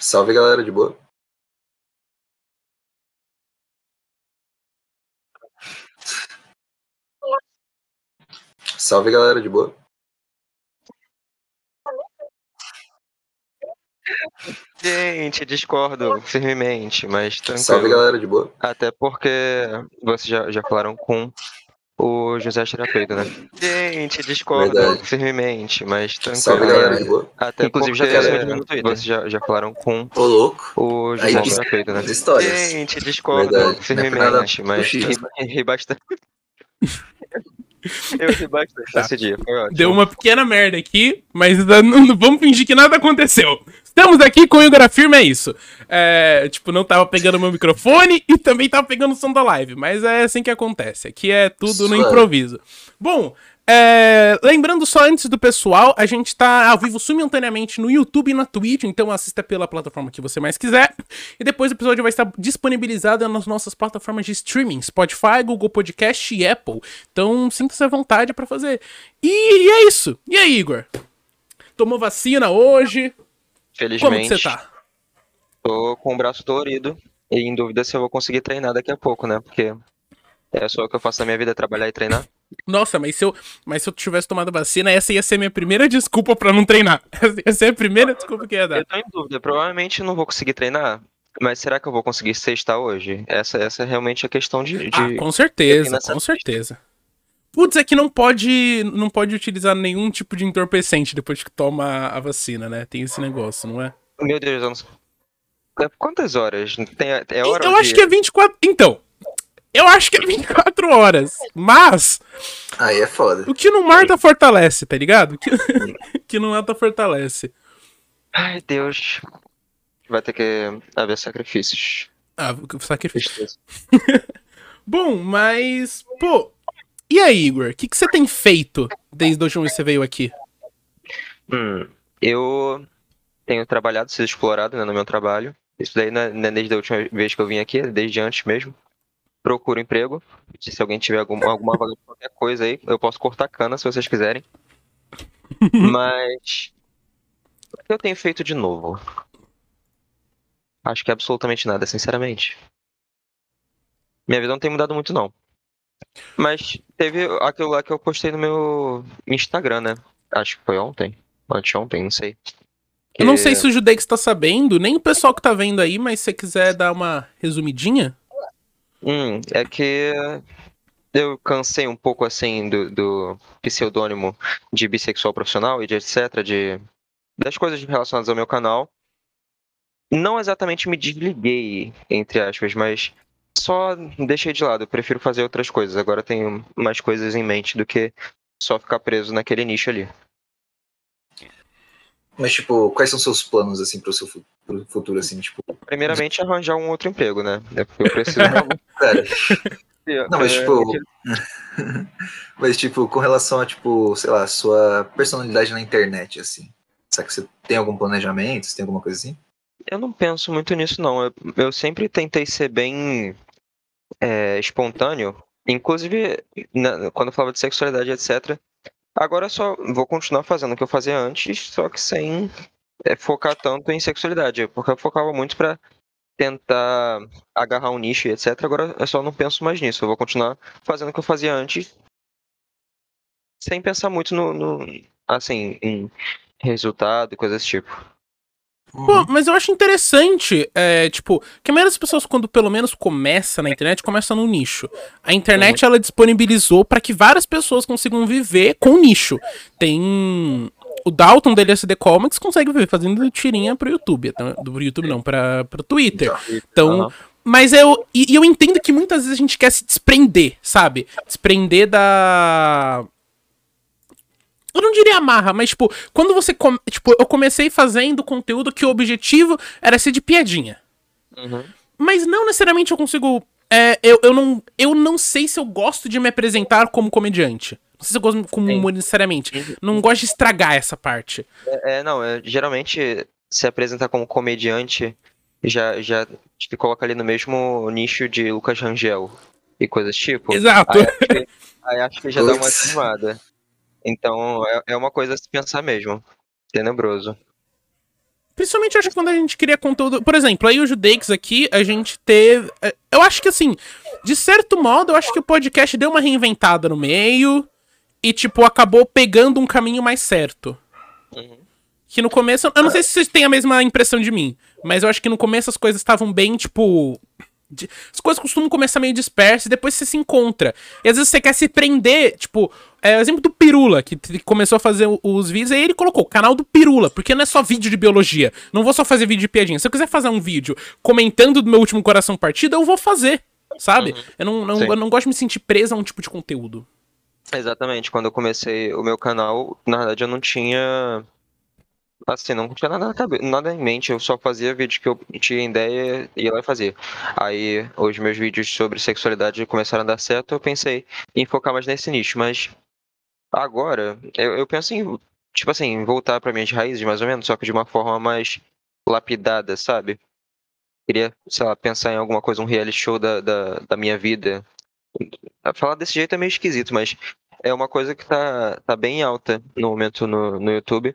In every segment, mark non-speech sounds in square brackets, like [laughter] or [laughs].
Salve galera, de boa? Salve galera, de boa? Gente, discordo firmemente, mas tranquilo. Salve galera, de boa? Até porque vocês já, já falaram com o José Terapeuta, né? Gente, discordo firmemente, mas tranquilo. Salve galera, de boa? Até Inclusive, já tem no Twitter. vocês já, já falaram com Ô louco, o Aí José Terapeuta, né? as histórias. Gente, discordo Verdade, firmemente, mas ri, ri bastante. [laughs] Eu ri bastante Tá. esse dia, foi ótimo. Deu uma pequena merda aqui, mas não, não vamos fingir que nada aconteceu. Estamos aqui com o Igor Afirma, é isso. É, tipo, não tava pegando meu microfone e também tava pegando o som da live, mas é assim que acontece. Aqui é tudo no improviso. Bom, é, lembrando só antes do pessoal, a gente tá ao vivo simultaneamente no YouTube e na Twitch, então assista pela plataforma que você mais quiser. E depois o episódio vai estar disponibilizado nas nossas plataformas de streaming, Spotify, Google Podcast e Apple. Então sinta-se à vontade pra fazer. E, e é isso. E aí, Igor? Tomou vacina hoje? Como Felizmente, você tá? tô com o braço dolorido e em dúvida se eu vou conseguir treinar daqui a pouco, né? Porque é só o que eu faço na minha vida, é trabalhar e treinar. Nossa, mas se eu, mas se eu tivesse tomado vacina, essa ia ser a minha primeira desculpa pra não treinar. [laughs] Essa ia ser a primeira desculpa que ia dar. Eu tô em dúvida, provavelmente não vou conseguir treinar, mas será que eu vou conseguir sextar hoje? Essa, essa é realmente a questão de. de- Ah, com certeza, com certeza. Putz, é que não pode, não pode utilizar nenhum tipo de entorpecente depois que toma a vacina, né? Tem esse negócio, não é? Meu Deus, eu não sei. É Quantas horas? Tem, é hora eu acho dia? que é 24. Então, eu acho que é 24 horas. Mas, Aí é foda. o que não mata fortalece, tá ligado? O que, [laughs] o que não mata fortalece. Ai, Deus. Vai ter que haver sacrifícios. Ah, sacrifício. Tristeza. [laughs] Bom, mas, pô. E aí, Igor? O que, que você tem feito desde a última vez que você veio aqui? Hum, eu tenho trabalhado, sido explorado né, no meu trabalho. Isso daí não é, é desde a última vez que eu vim aqui, é desde antes mesmo. Procuro emprego. Se alguém tiver algum, alguma vaga de qualquer coisa aí, eu posso cortar cana se vocês quiserem. [laughs] Mas. O que eu tenho feito de novo? Acho que absolutamente nada, sinceramente. Minha vida não tem mudado muito, não. Mas teve aquilo lá que eu postei no meu Instagram, né? Acho que foi ontem. Anteontem, não sei. Eu não Que- sei se o Judex tá sabendo, nem o pessoal que tá vendo aí, mas se você quiser dar uma resumidinha. Hum, é que eu cansei um pouco assim do, do pseudônimo de bissexual profissional e de etc, de das coisas relacionadas ao meu canal. Não exatamente me desliguei, entre aspas, mas só deixei de lado. Eu prefiro fazer outras coisas. Agora tenho mais coisas em mente do que só ficar preso naquele nicho ali. Mas, tipo, quais são seus planos, assim, pro seu pro futuro, assim, tipo... Primeiramente, arranjar um outro emprego, né? É porque eu preciso. [laughs] Cara, não, mas, É, tipo... [laughs] mas, tipo, com relação a, tipo, sei lá, sua personalidade na internet, assim. Será que você tem algum planejamento? Você tem alguma coisa assim? Eu não penso muito nisso, não. Eu, eu sempre tentei ser bem é, espontâneo. Inclusive, na- quando eu falava de sexualidade, etc. Agora eu só vou continuar fazendo o que eu fazia antes, só que sem é, focar tanto em sexualidade. Porque eu focava muito pra tentar agarrar um nicho etc. Agora eu só não penso mais nisso. Eu vou continuar fazendo o que eu fazia antes, sem pensar muito no, no assim, em resultado e coisas desse tipo. Pô, mas eu acho interessante, é, tipo, que a maioria das pessoas, quando pelo menos começa na internet, começa no nicho. A internet, ela disponibilizou pra que várias pessoas consigam viver com o nicho. Tem... O Dalton da LSD Comics consegue viver fazendo tirinha pro YouTube. Do YouTube não, pra, pro Twitter. Então, mas eu, e eu entendo que muitas vezes a gente quer se desprender, sabe? Desprender da. Eu não diria amarra, mas, tipo, quando você. come- Tipo, eu comecei fazendo conteúdo que o objetivo era ser de piadinha. Uhum. Mas não necessariamente eu consigo. é, eu, eu, não, eu não sei se eu gosto de me apresentar como comediante. Não sei se eu gosto como humor necessariamente. Não gosto de estragar essa parte. É, não, é, geralmente se apresentar como comediante já, já te coloca ali no mesmo nicho de Lucas Rangel e coisas tipo. Exato. Aí acho que, aí acho que já dá uma Putz. Então é, é uma coisa a se pensar mesmo. Tenebroso. Principalmente eu acho que quando a gente cria conteúdo. Por exemplo, aí o Judeix aqui, a gente teve. é, Eu acho que assim, de certo modo, eu acho que o podcast deu uma reinventada no meio. E, tipo, acabou pegando um caminho mais certo. Uhum. Que no começo. Eu não sei se vocês têm a mesma impressão de mim. Mas eu acho que no começo as coisas estavam bem, tipo. As coisas costumam começar meio dispersas e depois você se encontra. E às vezes você quer se prender, tipo, é o exemplo do Pirula, que começou a fazer os vídeos, aí ele colocou o canal do Pirula, porque não é só vídeo de biologia. Não vou só fazer vídeo de piadinha. Se eu quiser fazer um vídeo comentando do meu último coração partido, eu vou fazer. Sabe? Eu, não, não- eu não gosto de me sentir preso a um tipo de conteúdo. Exatamente, quando eu comecei o meu canal, na verdade eu não tinha. Assim, não tinha nada, na cabe- nada em mente, eu só fazia vídeo que eu tinha ideia e ia lá fazia. Aí, os meus vídeos sobre sexualidade começaram a dar certo, eu pensei em focar mais nesse nicho, mas agora, eu, eu penso em, tipo assim, voltar para minhas raízes, mais ou menos, só que de uma forma mais lapidada, sabe? Queria, sei lá, pensar em alguma coisa, um reality show da, da, da minha vida. Falar desse jeito é meio esquisito, mas é uma coisa que tá, tá bem alta no momento no, no YouTube,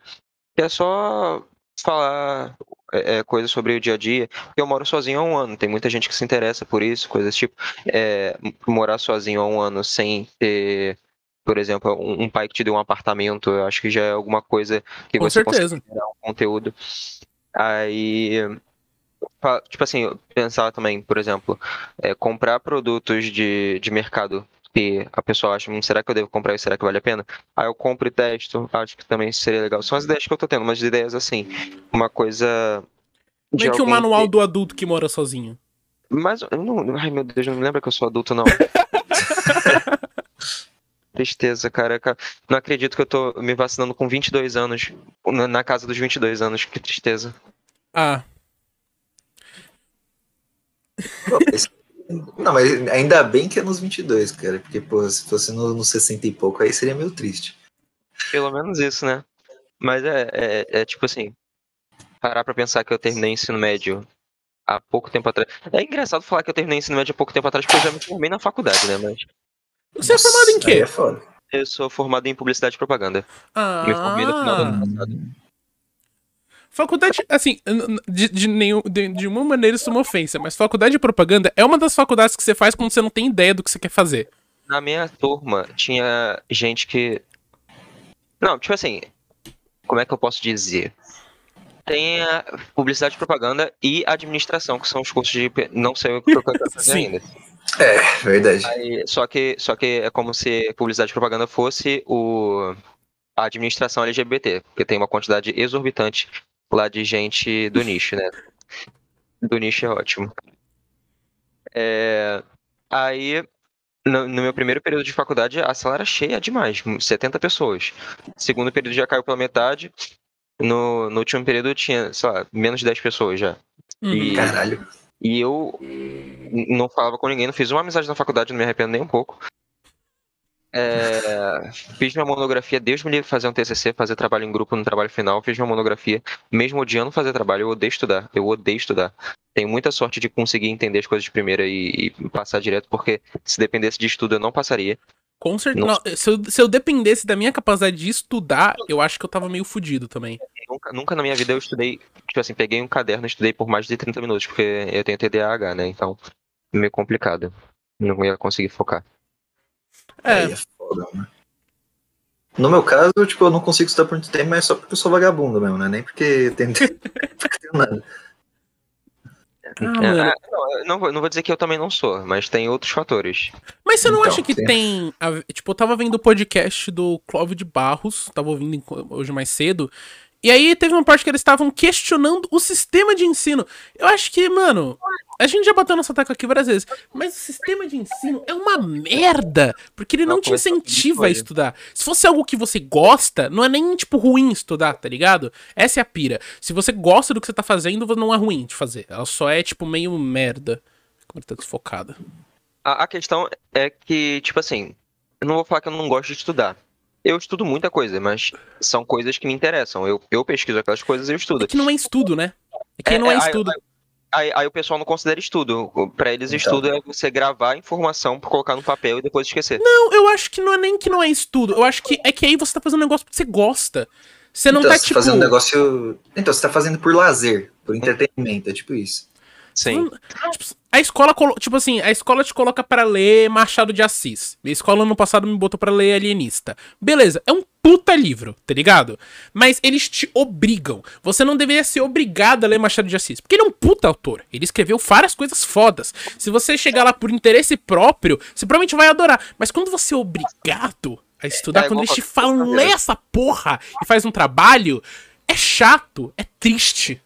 que é só falar é, é, coisas sobre o dia a dia. Porque eu moro sozinho há um ano, tem muita gente que se interessa por isso, coisas tipo. É, morar sozinho há um ano sem ter, por exemplo, um, um pai que te deu um apartamento, eu acho que já é alguma coisa que Com você certeza. consegue gerar um conteúdo. Aí, tipo assim, eu pensava também, por exemplo, é, comprar produtos de, de mercado que a pessoa acha, "Hum, será que eu devo comprar isso? Será que vale a pena? Aí eu compro e testo, acho que também seria legal. São as ideias que eu tô tendo, umas ideias assim, uma coisa. Meio que o manual que- do adulto que mora sozinho. Mas não. Ai meu Deus, não me lembra que eu sou adulto, não. [laughs] Tristeza, cara. Ca- Não acredito que eu tô me vacinando com 22 anos. Na casa dos 22 anos, que tristeza. Ah, Não, mas ainda bem que é nos 22, cara. Porque, pô, se fosse no, no 60 e pouco, aí seria meio triste. Pelo menos isso, né? Mas é, é, é tipo assim. Parar pra pensar que eu terminei ensino médio há pouco tempo atrás. É engraçado falar que eu terminei ensino médio há pouco tempo atrás, porque eu já me formei na faculdade, né? Mas você é formado em Nossa, quê? é foda. eu sou formado em publicidade e propaganda. Ah, Me formei no final do ano passado. Faculdade, assim, de, de, nenhum, de, de uma maneira isso é uma ofensa, mas faculdade de propaganda é uma das faculdades que você faz quando você não tem ideia do que você quer fazer. Na minha turma tinha gente que. Não, tipo assim. Como é que eu posso dizer? Tem a publicidade e propaganda e administração, que são os cursos de. Não sei o que eu quero fazer [laughs] ainda. É, verdade. Aí, só, que, só que é como se publicidade e propaganda fosse o, a administração LGBT, porque tem uma quantidade exorbitante lá de gente do nicho, né? Do nicho é ótimo. É, aí, no, no meu primeiro período de faculdade, a sala era cheia demais, 70 pessoas. Segundo período já caiu pela metade. No, no último período tinha, sei lá, menos de 10 pessoas já. Uhum. E- Caralho. E eu não falava com ninguém, não fiz uma amizade na faculdade, não me arrependo nem um pouco. É, fiz minha monografia, Deus me livre fazer um TCC, fazer trabalho em grupo no trabalho final, fiz minha monografia, mesmo odiando fazer trabalho, eu odeio estudar, eu odeio estudar. Tenho muita sorte de conseguir entender as coisas de primeira e, e passar direto, porque se dependesse de estudo eu não passaria. Com certeza. Se, eu, se eu dependesse da minha capacidade de estudar, eu acho que eu tava meio fudido também. Nunca, nunca na minha vida eu estudei, tipo assim, peguei um caderno e estudei por mais de 30 minutos, porque eu tenho TDAH, né? Então, meio complicado. Não ia conseguir focar. É, É né? No meu caso, tipo, eu não consigo estudar por muito tempo, mas só porque eu sou vagabundo mesmo, né? Nem porque tem, [laughs] nada. Ah, É, ah, não, eu não, vou, não vou dizer que eu também não sou, mas tem outros fatores. Mas você não Então, acha que sim. tem. a- Tipo, eu tava vendo o podcast do Clóvis de Barros, tava ouvindo hoje mais cedo. E aí teve uma parte que eles estavam questionando o sistema de ensino. Eu acho que, mano, a gente já bateu nessa tecla aqui várias vezes, mas o sistema de ensino é uma merda, porque ele não Não, te incentiva a estudar. Se fosse algo que você gosta, não é nem, tipo, ruim estudar, tá ligado? Essa é a pira. Se você gosta do que você tá fazendo, não é ruim de fazer. Ela só é, tipo, meio merda. Como ele tá desfocada. A, a questão é que, tipo assim, eu não vou falar que eu não gosto de estudar. Eu estudo muita coisa, mas são coisas que me interessam. Eu, eu pesquiso aquelas coisas e eu estudo. É que não é estudo, né? É que É, não é é, aí- estudo. Aí, aí o pessoal não considera estudo. Pra eles, Então. estudo é você gravar a informação, colocar no papel e depois esquecer. Não, eu acho que não é nem que não é estudo. Eu acho que é que aí você tá fazendo um negócio porque você gosta. Você não então, tá, você tipo... tá fazendo um negócio. Então, você tá fazendo por lazer, por entretenimento, é tipo isso. Sim. Tipo, a escola, tipo assim, a escola te coloca pra ler Machado de Assis. A escola no passado me botou pra ler Alienista. Beleza, é um puta livro, tá ligado? Mas eles te obrigam. Você não deveria ser obrigado a ler Machado de Assis, porque ele é um puta autor. Ele escreveu várias coisas fodas. Se você chegar lá por interesse próprio, você provavelmente vai adorar. Mas quando você é obrigado a estudar, É, quando eles te falam, lê essa porra e faz um trabalho, é chato, é triste.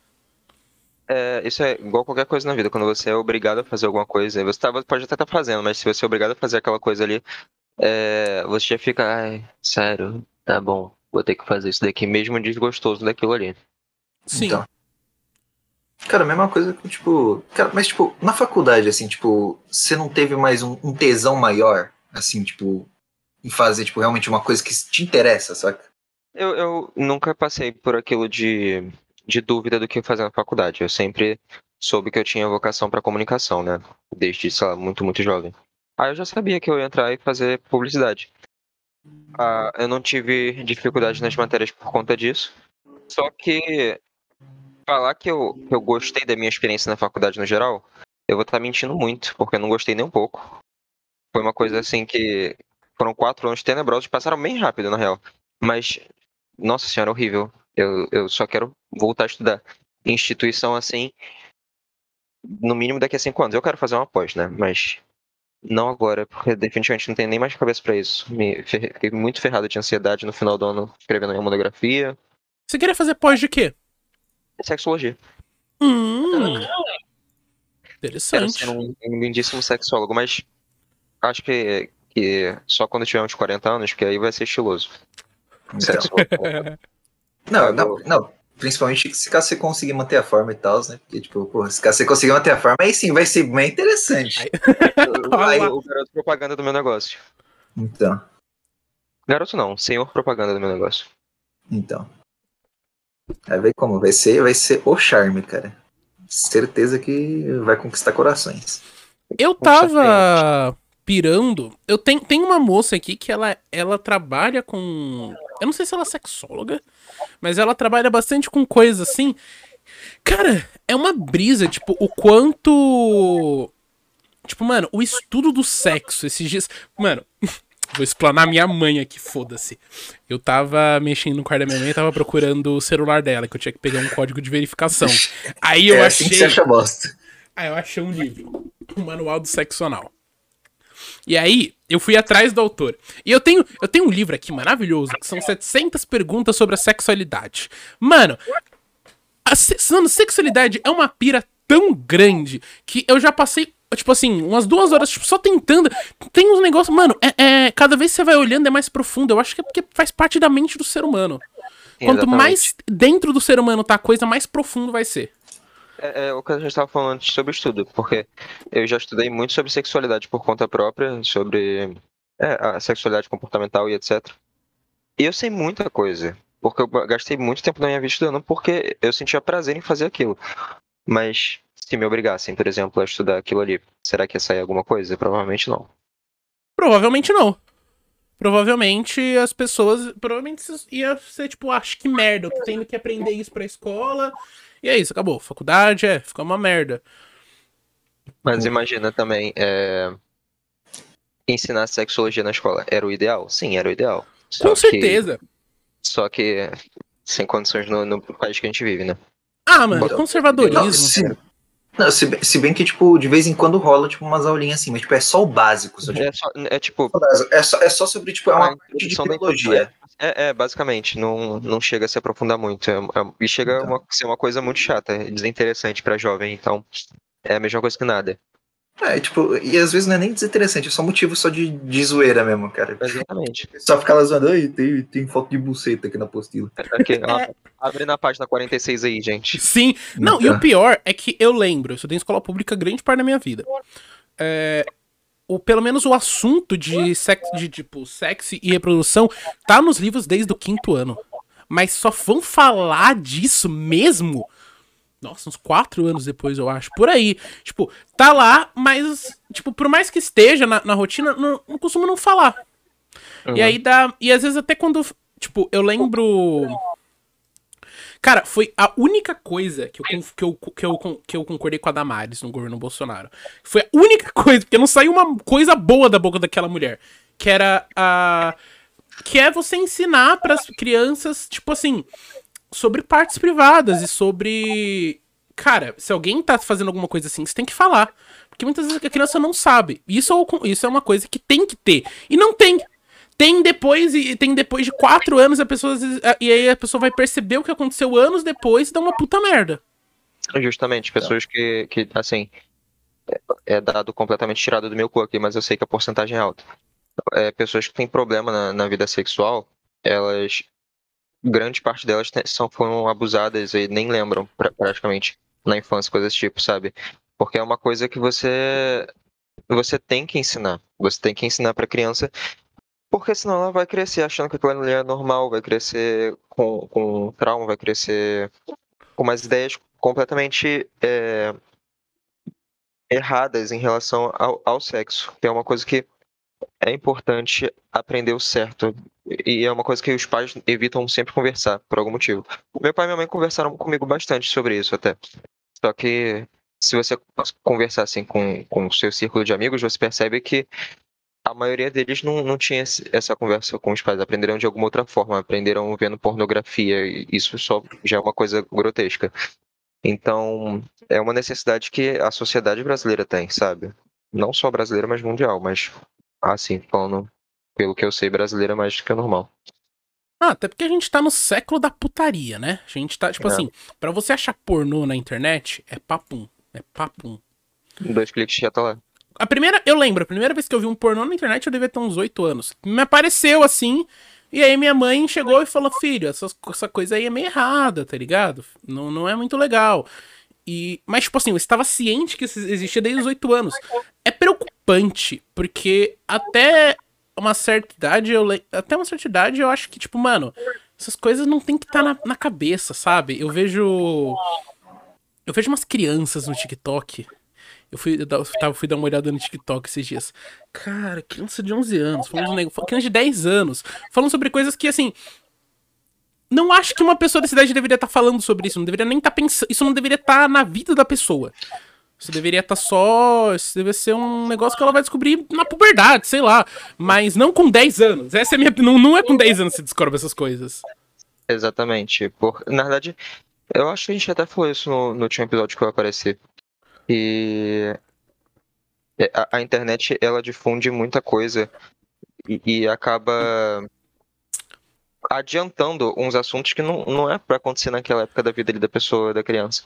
É, isso é igual qualquer coisa na vida. Quando você é obrigado a fazer alguma coisa, você tá- pode até estar fazendo, mas se você é obrigado a fazer aquela coisa ali, é, você já fica, ai, sério, tá bom, vou ter que fazer isso daqui, mesmo desgostoso daquilo ali. Sim. Então. Cara, a mesma coisa que, tipo. Cara, mas, tipo, na faculdade, assim, tipo, você não teve mais um, um tesão maior, assim, tipo, em fazer, tipo, realmente uma coisa que te interessa, saca? Eu, eu nunca passei por aquilo de, de dúvida do que fazer na faculdade. Eu sempre soube que eu tinha vocação para comunicação, né? Desde, sei lá, muito, muito jovem. Aí eu já sabia que eu ia entrar e fazer publicidade. Ah, eu não tive dificuldade nas matérias por conta disso. Só que falar que eu, que eu gostei da minha experiência na faculdade no geral, eu vou estar mentindo muito, porque eu não gostei nem um pouco. Foi uma coisa assim que foram quatro anos tenebrosos, passaram bem rápido, na real. Mas, nossa senhora, horrível. Eu, eu só quero voltar a estudar. Instituição assim, no mínimo daqui a cinco anos. Eu quero fazer uma pós, né? Mas não agora, porque definitivamente não tenho nem mais cabeça pra isso. Me fiquei muito ferrado de ansiedade no final do ano, escrevendo minha monografia. Você queria fazer pós de quê? Sexologia. Hum. Quero Interessante. ser um, um lindíssimo sexólogo, mas acho que, que só quando eu tiver uns 40 anos, que aí vai ser estiloso. Então, Sexólogo. [laughs] não, não, não. Principalmente se caso você conseguir manter a forma e tal, né? Porque, tipo, pô, se caso você conseguir manter a forma, aí sim vai ser bem interessante. Aí [laughs] o garoto propaganda do meu negócio. Então, Garoto não, senhor propaganda do meu negócio. então. Vai ver como. Vai ser, vai ser o charme, cara. Certeza que vai conquistar corações. Eu tava pirando. Eu tenho, tem uma moça aqui que ela, ela trabalha com. Eu não sei se ela é sexóloga, mas ela trabalha bastante com coisas assim. Cara, é uma brisa, tipo, o quanto. Tipo, mano, o estudo do sexo esses dias. Mano, [laughs] vou explanar minha mãe aqui, foda-se. Eu tava mexendo no quarto da minha mãe e tava procurando o celular dela, que eu tinha que pegar um código de verificação. Aí eu é achei. assim que você acha bosta. Aí eu achei um livro, o Manual do Sexo Anal. E aí, eu fui atrás do autor. E eu tenho, eu tenho um livro aqui maravilhoso, que são 700 perguntas sobre a sexualidade. Mano, a se- mano, sexualidade é uma pira tão grande que eu já passei, tipo assim, umas duas horas tipo, só tentando. Tem uns negócios, mano, é, é- cada vez que você vai olhando é mais profundo. Eu acho que é porque faz parte da mente do ser humano. Quanto Exatamente. mais dentro do ser humano tá a coisa, mais profundo vai ser. É, é o que a gente estava falando antes sobre estudo, porque eu já estudei muito sobre sexualidade por conta própria, sobre é, a sexualidade comportamental e etc. E eu sei muita coisa, porque eu gastei muito tempo da minha vida estudando, porque eu sentia prazer em fazer aquilo. Mas se me obrigassem, por exemplo, a estudar aquilo ali, será que ia sair alguma coisa? Provavelmente não. Provavelmente não. Provavelmente as pessoas. Provavelmente isso ia ser tipo, acho que merda, eu tô tendo que aprender isso pra escola. E é isso, acabou. Faculdade, é, ficou uma merda. Mas imagina também, é, ensinar sexologia na escola, era o ideal? Sim, era o ideal. Só Com que- certeza. Só que sem condições no, no país que a gente vive, né? Ah, mano, conservadorismo. Não, não, se, bem- se bem que, tipo, de vez em quando rola, tipo, umas aulinhas assim, mas, tipo, é só o básico. Só, tipo, É, só, é tipo, é, só, é só sobre, tipo, é a uma parte de biologia. é, é, basicamente, não, não chega a se aprofundar muito. É, é- e chega a Então. uma, ser uma coisa muito chata, é desinteressante pra jovem, então é a mesma coisa que nada. É, tipo, e às vezes não é nem desinteressante, é só motivo só de, de zoeira mesmo, cara. Exatamente. Só ficar lá zoando, ai, tem, tem foto de buceta aqui na apostila. [laughs] Aqui, ó, abre na página 46 aí, gente. Sim. Não, e o pior é que eu lembro, eu estudei em escola pública grande parte da minha vida. É, o, pelo menos o assunto de sexo, de tipo, sexo e reprodução tá nos livros desde o quinto ano. Mas só vão falar disso mesmo. Nossa, uns quatro anos depois, eu acho. Por aí. Tipo, tá lá, mas, tipo, por mais que esteja na, na rotina, não, não costuma não falar. E Uhum. aí dá. E às vezes até quando. Tipo, eu lembro. Cara, foi a única coisa que eu, que eu, que eu, que eu concordei com a Damares no governo Bolsonaro. Foi a única [laughs] coisa, porque não saiu uma coisa boa da boca daquela mulher. Que era a. Que é você ensinar pras crianças, tipo assim, sobre partes privadas e sobre. Cara, se alguém tá fazendo alguma coisa assim, você tem que falar. Porque muitas vezes a criança não sabe. Isso é, isso é uma coisa que tem que ter. E não tem. Tem depois, e tem depois de quatro anos, a pessoa, e aí a pessoa vai perceber o que aconteceu anos depois e dá uma puta merda. Justamente, pessoas que, que assim, é- é dado completamente tirado do meu cu aqui, mas eu sei que a porcentagem é alta. É, pessoas que têm problema na, na vida sexual, elas, grande parte delas são, foram abusadas e nem lembram, pra- praticamente, na infância, coisas desse tipo, sabe? Porque é uma coisa que você, você tem que ensinar. Você tem que ensinar pra criança, porque senão ela vai crescer achando que aquilo é normal, vai crescer com, com trauma, vai crescer com umas ideias completamente é, erradas em relação ao, ao sexo. Que é uma coisa que é importante aprender o certo. E é uma coisa que os pais evitam sempre conversar, por algum motivo. Meu pai e minha mãe conversaram comigo bastante sobre isso até. Só que se você conversar assim com, com o seu círculo de amigos, você percebe que a maioria deles não, não tinha essa conversa com os pais, aprenderam de alguma outra forma, aprenderam vendo pornografia, e isso só já é uma coisa grotesca. Então, é uma necessidade que a sociedade brasileira tem, sabe? Não só brasileira, mas mundial, mas assim, falando pelo que eu sei, brasileira é mais do que normal. Ah, até porque a gente tá no século da putaria, né? A gente tá, tipo É. assim, pra você achar pornô na internet, é papum. É papum. Dois cliques já tá lá. A primeira, eu lembro, a primeira vez que eu vi um pornô na internet eu devia ter uns 8 anos. Me apareceu assim, e aí minha mãe chegou e falou: Filho, essa, essa coisa aí é meio errada, tá ligado? Não, não é muito legal. E, mas, tipo assim, eu estava ciente que isso existia desde os 8 anos. É preocupante, porque até uma certa idade, eu até uma certa idade, eu acho que, tipo, mano, essas coisas não tem que estar na, na cabeça, sabe? Eu vejo. Eu vejo umas crianças no TikTok. Eu fui, eu da- tava, fui dar uma olhada no TikTok esses dias. Cara, criança de 11 anos, falando de criança de 10 anos, falando sobre coisas que, assim. Não acho que uma pessoa dessa idade deveria estar falando sobre isso. Não deveria nem estar pensando. Isso não deveria estar na vida da pessoa. Isso deveria estar só. Isso deveria ser um negócio que ela vai descobrir na puberdade, sei lá. Mas não com 10 anos. Essa é minha. Não, não é com 10 anos que você descobre essas coisas. Exatamente. Por... Na verdade, eu acho que a gente até falou isso no, no último episódio que eu apareci. E é, a, a internet, ela difunde muita coisa e, e acaba adiantando uns assuntos que não, não é pra acontecer naquela época da vida ali da pessoa, da criança.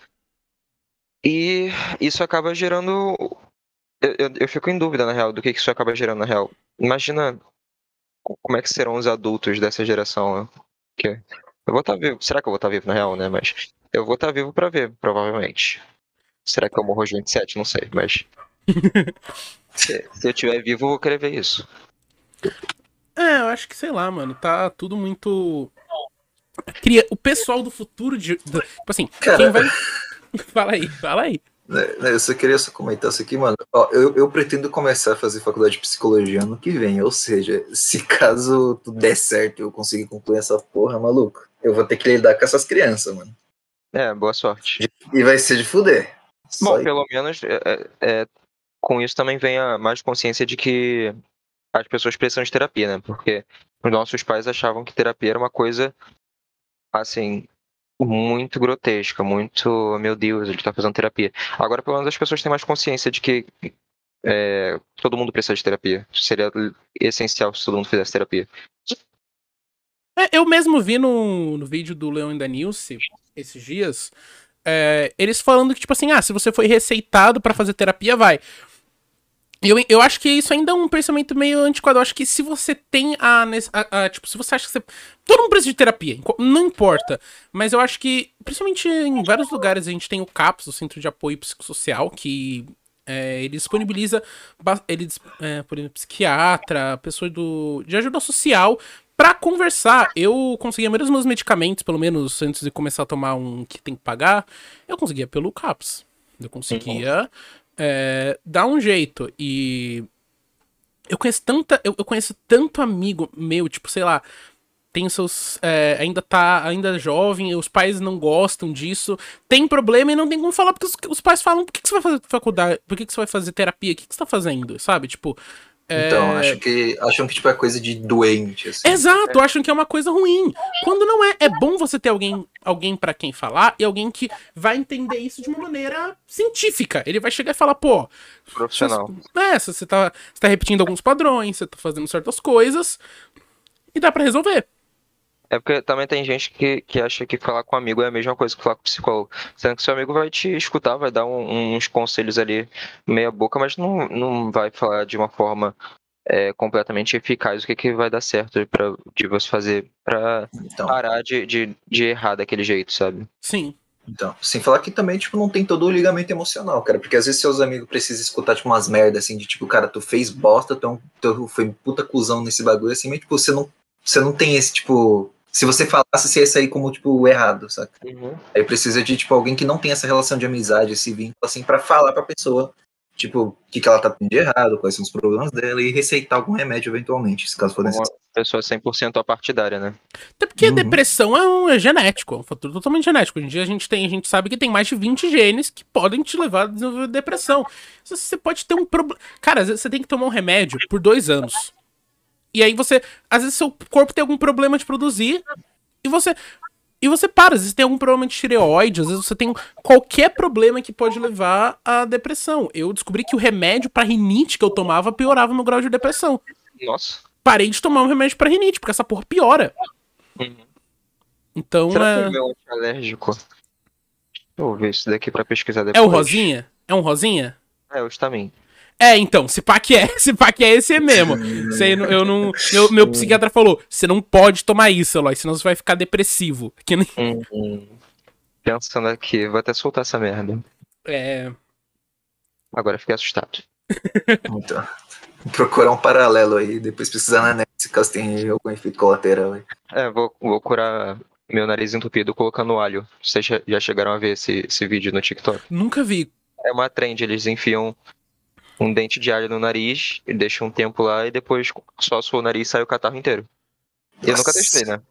E isso acaba gerando. Eu, eu, eu fico em dúvida, na real, do que isso acaba gerando, na real. Imagina como é que serão os adultos dessa geração, né? Que eu vou estar vivo. Será que eu vou estar vivo na real, né? Mas eu vou estar vivo pra ver, provavelmente. Será que eu morro aos 27? Não sei, mas. [laughs] se, se eu estiver vivo, eu vou querer ver isso. É, eu acho que, sei lá, mano, tá tudo muito. Cria... O pessoal do futuro de. Tipo assim, Cara. quem vai. [laughs] fala aí, fala aí. Né, né, Eu só queria só comentar isso aqui, mano. Ó, eu, eu pretendo começar a fazer faculdade de psicologia ano que vem. Ou seja, se [laughs] caso tudo der certo e eu conseguir concluir essa porra, maluco, eu vou ter que lidar com essas crianças, mano. É, boa sorte. E vai ser de fuder. Só Bom, pelo menos é, é, é, com isso também vem a mais consciência de que as pessoas precisam de terapia, né? Porque os nossos pais achavam que terapia era uma coisa assim muito grotesca, muito, meu Deus, ele tá fazendo terapia. Agora pelo menos as pessoas têm mais consciência de que é, todo mundo precisa de terapia. Seria essencial se todo mundo fizesse terapia. É, eu mesmo vi no, no vídeo do Leon e da Nilce esses dias. é, eles falando que, tipo assim, ah, se você foi receitado pra fazer terapia, vai. Eu, eu acho que isso ainda é um pensamento meio antiquado. Eu acho que se você tem a, a- a- Tipo, se você acha que você. Todo mundo precisa de terapia, não importa. Mas eu acho que, principalmente em vários lugares, a gente tem o CAPS, o Centro de Apoio Psicossocial, que é, ele disponibiliza. Ele, é, por exemplo, psiquiatra, pessoa do, de ajuda social, pra conversar. Eu conseguia maioria dos meus medicamentos, pelo menos antes de começar a tomar um que tem que pagar, eu conseguia pelo CAPS. Eu conseguia é, dar um jeito. E eu conheço tanta. Eu, eu conheço tanto amigo meu, tipo, sei lá. tem seus. é, ainda tá ainda jovem, os pais não gostam disso, tem problema e não tem como falar, porque os, os pais falam, por que, que você vai fazer faculdade? Por que, que você vai fazer terapia? O que, que você tá fazendo? Sabe? Tipo. É, Então, acho que acham que tipo, é coisa de doente, assim. Exato, acham que é uma coisa ruim. Quando não é, é bom você ter alguém, alguém para quem falar e alguém que vai entender isso de uma maneira científica. Ele vai chegar e falar, pô, Profissional. é, você você tá, você tá repetindo alguns padrões, você tá fazendo certas coisas e dá pra resolver. É porque também tem gente que, que acha que falar com um amigo é a mesma coisa que falar com psicólogo. Sendo que seu amigo vai te escutar, vai dar um- uns conselhos ali meia boca, mas não, não vai falar de uma forma é, completamente eficaz o que, que vai dar certo pra, de você fazer pra Então, parar de, de, de errar daquele jeito, sabe? Sim. então, sem falar que também, tipo, não tem todo o ligamento emocional, cara. Porque às vezes seus amigos precisam escutar, tipo, umas merdas, assim, de tipo, cara, tu fez bosta, tu, é um- tu foi um puta cuzão nesse bagulho, assim, mas, tipo, você não, você não tem esse, tipo. Se você falasse, você ia sair como, tipo, errado, saca? Aí precisa de, tipo, alguém que não tem essa relação de amizade, esse vínculo, assim, pra falar pra pessoa, tipo, o que, que ela tá tendo de errado, quais são os problemas dela, e receitar algum remédio eventualmente, se caso for Uma necessário. pessoa 100% apartidária, né? Até porque Uhum. depressão é, um, é genético, é um fator totalmente genético. Hoje em dia a gente tem, a gente sabe que tem mais de 20 genes que podem te levar a desenvolver depressão. Você- Você pode ter um problema. Cara, às vezes você tem que tomar um remédio por dois anos. E aí você. Às vezes seu corpo tem algum problema de produzir. E você. E você para, às vezes tem algum problema de tireoide, às vezes você tem qualquer problema que pode levar à depressão. Eu descobri que o remédio pra rinite que eu tomava piorava meu grau de depressão. Nossa. Parei de tomar um remédio pra rinite, porque essa porra piora. Uhum. Então Será que é. o meu é alérgico? Deixa eu ver isso daqui pra pesquisar É depois. o Rosinha? É um Rosinha? É, o Stamin. É, então, se pá que é, [laughs] se pá que é esse é mesmo. Você eu não, meu, meu psiquiatra falou, você não pode tomar isso, Eloy, senão você vai ficar depressivo. [laughs] Que nem- Hum, Pensando aqui, vou até soltar essa merda. é, Agora fiquei assustado. [laughs] Então, procurar um paralelo aí, depois precisar na net, se caso tem algum efeito colateral aí. É, vou, vou curar meu nariz entupido colocando alho. Vocês já- já chegaram a ver esse, esse vídeo no TikTok? nunca vi. É uma trend, eles enfiam um dente de alho no nariz e deixam um tempo lá e depois só sua o nariz e sai o catarro inteiro. Eu nunca testei, né?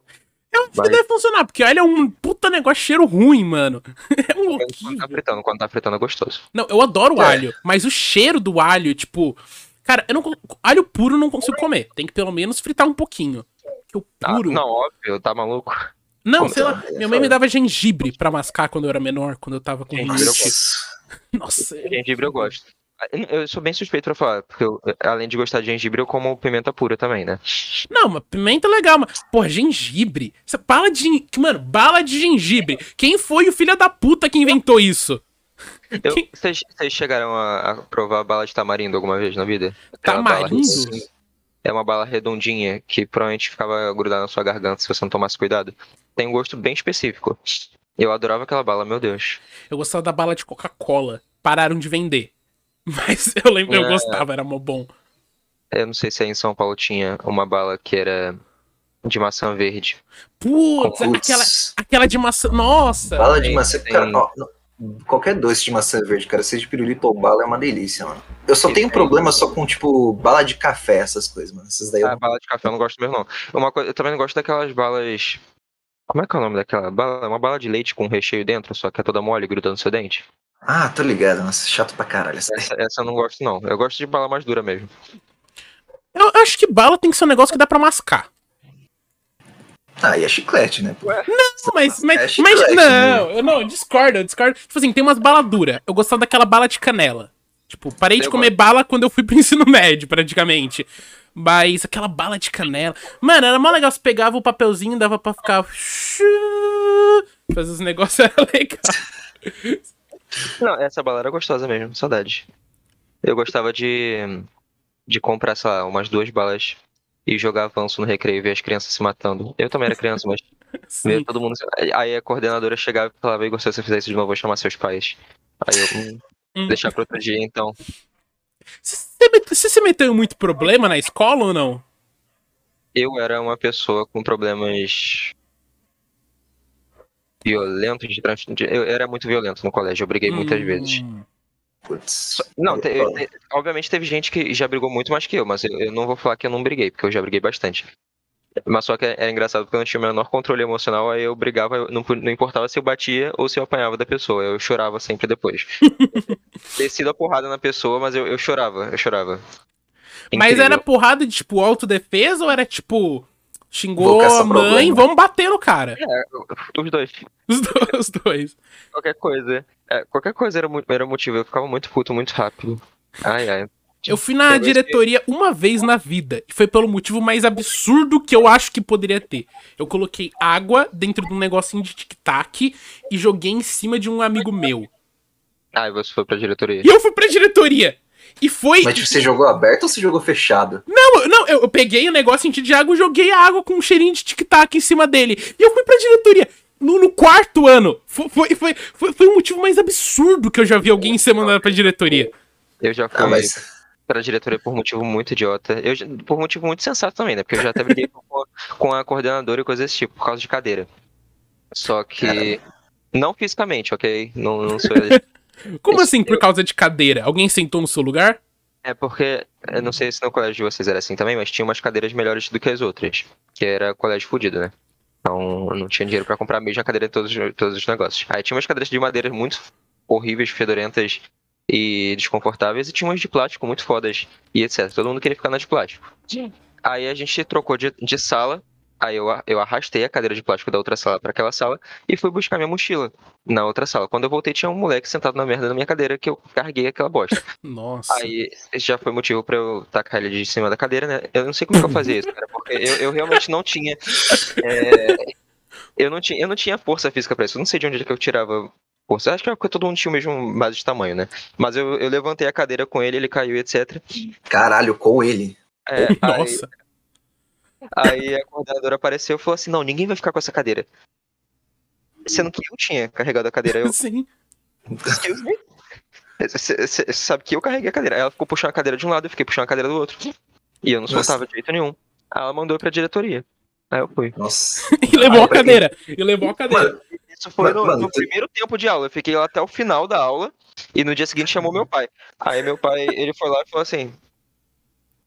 Eu que Vai. deve funcionar, porque olha, é um puta negócio cheiro ruim, mano. [laughs] É um Quando tá fritando, quando tá fritando é gostoso. Não, eu adoro o É. alho, mas o cheiro do alho, tipo. Cara, eu não. Alho puro eu não consigo comer. Tem que pelo menos fritar um pouquinho. Porque o Ah, puro. não, óbvio, tá maluco. Não, Como sei lá. tá? Minha mãe me dava gengibre pra mascar quando eu era menor, quando eu tava com Gengibre rinite. eu gosto. [laughs] Nossa, é- Gengibre eu gosto. Eu sou bem suspeito pra falar, porque eu, além de gostar de gengibre, eu como pimenta pura também, né? Não, mas pimenta é legal, mas. Porra, gengibre. Essa bala de. Mano, bala de gengibre. Quem foi o filho da puta que inventou isso? Vocês chegaram a, a provar bala de tamarindo alguma vez na vida? Aquela Tamarindo? é uma bala redondinha que provavelmente ficava grudada na sua garganta se você não tomasse cuidado. Tem um gosto bem específico. Eu adorava aquela bala, meu Deus. Eu gostava da bala de Coca-Cola. Pararam de vender. [laughs] Mas eu lembro, eu É. gostava, era mó bom. Eu não sei se aí em São Paulo tinha uma bala que era de maçã verde. Putz, aquela, aquela de maçã. Nossa! bala de tem- maçã. tem- Cara, ó, não- qualquer doce de maçã verde, cara, seja de pirulito ou bala, é uma delícia, mano. Eu só Tem- tenho problema só com, tipo, bala de café, essas coisas, mano. Essas daí eu Ah, bala de café eu não gosto mesmo, não. Uma coisa, eu também não gosto daquelas balas. Como é que é o nome daquela bala? É uma bala de leite com recheio dentro, só que é toda mole, grudando no seu dente. Ah, tô ligado, nossa, chato pra caralho. Essa. Essa, essa eu não gosto, não. Eu gosto de bala mais dura mesmo. Eu acho que bala tem que ser um negócio que dá pra mascar. Ah, e é chiclete, né? pô? Não, mas, mas, É mas chiclete, não, eu não, eu discordo, eu discordo. Tipo assim, tem umas balas duras. Eu gostava daquela bala de canela. Tipo, parei de Eu comer bala quando eu fui pro [laughs] ensino médio, praticamente. Mas aquela bala de canela. Mano, era mó legal. Você pegava o papelzinho, dava pra ficar. [laughs] Fazer os negócios, era legal. Não, essa bala era gostosa mesmo, saudade. Eu gostava de, de comprar, sei lá, umas duas balas e jogar avanço no recreio e ver as crianças se matando. Eu também era criança, mas [laughs] ver todo mundo. Aí a coordenadora chegava e falava, Igor, se você fizer isso de novo, eu vou chamar seus pais. Aí eu, hum, Hum. deixar pra outro dia, então. Você se meteu muito problema na escola ou não? Eu era uma pessoa com problemas violentos de trans... Eu era muito violento no colégio, eu briguei muitas Hum. vezes. Putz. Não, te- Eu- te- obviamente teve gente que já brigou muito mais que eu, mas eu, eu não vou falar que eu não briguei, porque eu já briguei bastante. Mas só que era engraçado porque eu não tinha o menor controle emocional, aí eu brigava, não, não importava se eu batia ou se eu apanhava da pessoa, eu chorava sempre depois. [laughs] Descido a porrada na pessoa, mas eu, eu chorava, eu chorava. Mas Incrível. era porrada de, tipo, autodefesa ou era, tipo, xingou a mãe, problema. vamos bater no cara? É, os dois. [laughs] Os dois. Os dois. Qualquer coisa. É, qualquer coisa era, era motivo, eu ficava muito puto muito rápido. Ai, ai. Eu fui na Talvez diretoria uma vez na vida. E foi pelo motivo mais absurdo que eu acho que poderia ter. Eu coloquei água dentro de um negocinho de tic-tac e joguei em cima de um amigo meu. Ai, você foi pra diretoria. E eu fui pra diretoria. E foi. Mas tipo, você jogou aberto ou você jogou fechado? Não, não, eu, eu peguei o negócio enchido de água e joguei a água com um cheirinho de tic-tac em cima dele. E eu fui pra diretoria. No, no quarto ano. Foi, foi, foi, foi, foi o motivo mais absurdo que eu já vi alguém ser mandado pra diretoria. Eu já fui Ah, mas. pra diretoria por motivo muito idiota. Eu, por motivo muito sensato também, né? Porque eu já até briguei [laughs] com, com a coordenadora e coisas desse tipo, por causa de cadeira. Só que. Não fisicamente, ok? Não, não sou. [laughs] Como assim, por causa de cadeira? Alguém sentou no seu lugar? É porque, eu não sei se no colégio de vocês era assim também, mas tinha umas cadeiras melhores do que as outras. Que era colégio fudido, né? Então não tinha dinheiro pra comprar a mesma cadeira em todos, os- todos os negócios. Aí tinha umas cadeiras de madeira muito horríveis, fedorentas e desconfortáveis, e tinha umas de plástico muito fodas e etc. Todo mundo queria ficar na de plástico. Aí a gente trocou de, de sala, aí eu, eu arrastei a cadeira de plástico da outra sala pra aquela sala e fui buscar minha mochila na outra sala. Quando eu voltei, tinha um moleque sentado na merda da minha cadeira que eu carreguei aquela bosta. [laughs] Nossa. Aí esse já foi motivo pra eu tacar ele de cima da cadeira, né? Eu não sei como é que eu fazia isso, cara, porque eu, eu realmente não tinha. é, eu, não tinha eu não tinha força física pra isso. Eu não sei de onde é que eu tirava força. Acho que é porque todo mundo tinha o mesmo base de tamanho, né? Mas eu, eu levantei a cadeira com ele, ele caiu, etc. Caralho, com ele. É, aí, Nossa. Aí a coordenadora apareceu e falou assim: não, ninguém vai ficar com essa cadeira. Sendo que eu tinha carregado a cadeira. Eu, [laughs] Sim. Excuse me? Você sabe que eu carreguei a cadeira. Ela ficou puxando a cadeira de um lado, eu fiquei puxando a cadeira do outro. E eu não Nossa. soltava de jeito nenhum. Aí ela mandou pra diretoria. Aí eu fui. Nossa. [laughs] E levou Ah, a cadeira. E levou a cadeira. Mano, Isso foi Mano, no, mano, no tu- primeiro tempo de aula. Eu fiquei lá até o final da aula. E no dia seguinte chamou meu pai. Aí meu pai, ele foi lá e falou assim.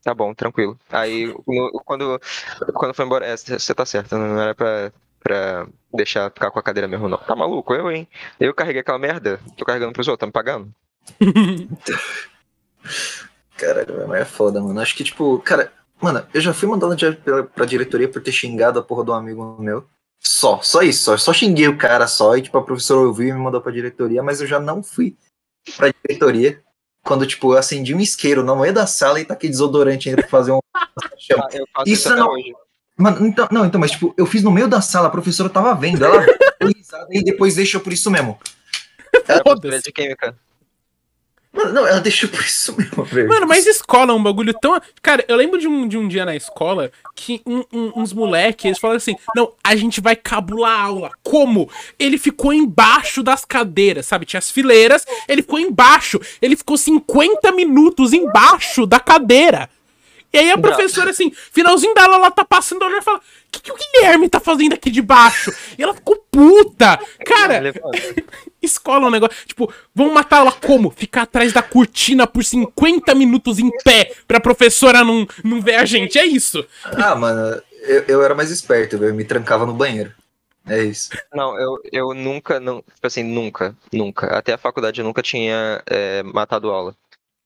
Tá bom, tranquilo. Aí quando, quando foi embora, é, você tá certo, não era pra, pra deixar ficar com a cadeira mesmo, não. Tá maluco? Eu, hein? Eu carreguei aquela merda, tô carregando pros outros, tá me pagando? [laughs] Caralho, mas é foda, mano. Acho que, tipo, cara, mano, eu já fui mandado pra, pra diretoria por ter xingado a porra de um amigo meu. Só, só isso, só, só xinguei o cara só, e tipo, a professora ouviu e me mandou pra diretoria, mas eu já não fui pra diretoria quando, tipo, eu acendi um isqueiro no meio da sala e taquei desodorante ainda pra fazer um. [laughs] Ah, Isso isso, não- hoje. Mano, então, não, então, mas tipo, eu fiz no meio da sala, a professora tava vendo, ela e depois deixou por isso mesmo. [laughs] Era professora de química. Mano, não, ela deixou por isso mesmo, [laughs] velho. Mano, mas escola é um bagulho tão. Cara, eu lembro de um, de um dia na escola que um- um- uns moleques eles falaram assim: não, a gente vai cabular a aula. Como? Ele ficou embaixo das cadeiras, sabe? Tinha as fileiras, ele ficou embaixo. Ele ficou 50 minutos embaixo da cadeira. E aí a professora, assim, finalzinho da aula, ela tá passando olhando e fala: o que, que o Guilherme tá fazendo aqui debaixo? E ela ficou puta. Cara, [laughs] escola é um negócio. Tipo, vão matar ela como? Ficar atrás da cortina por 50 minutos em pé pra professora não, não ver a gente. É isso. Ah, mano, eu, eu era mais esperto, velho. Eu me trancava no banheiro. É isso. Não, eu, eu nunca, não, tipo assim, nunca, nunca. Até a faculdade eu nunca tinha é, matado aula.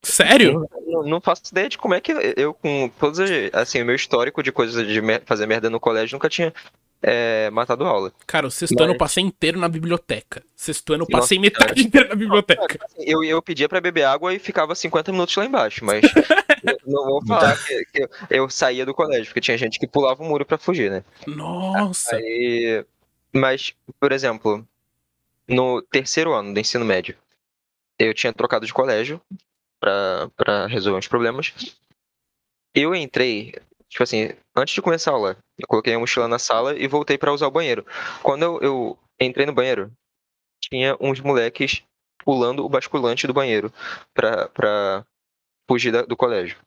Sério? Não, não faço ideia de como é que eu, com todos, as- assim, o meu histórico de coisas de mer- fazer merda no colégio, nunca tinha é, matado aula. Cara, o sexto Mas- ano eu passei inteiro na biblioteca. Sexto ano eu Nossa, passei metade inteira na biblioteca. Assim, Eu, eu pedia pra beber água e ficava 50 minutos lá embaixo, mas [laughs] eu não vou falar que, que eu, eu saía do colégio, porque tinha gente que pulava o muro pra fugir, né? Nossa. Aí, mas, por exemplo, no terceiro ano do ensino médio, eu tinha trocado de colégio pra resolver uns problemas. Eu entrei, tipo assim, antes de começar a aula, eu coloquei a mochila na sala e voltei pra usar o banheiro. Quando eu, eu entrei no banheiro, tinha uns moleques pulando o basculante do banheiro pra fugir da- do colégio.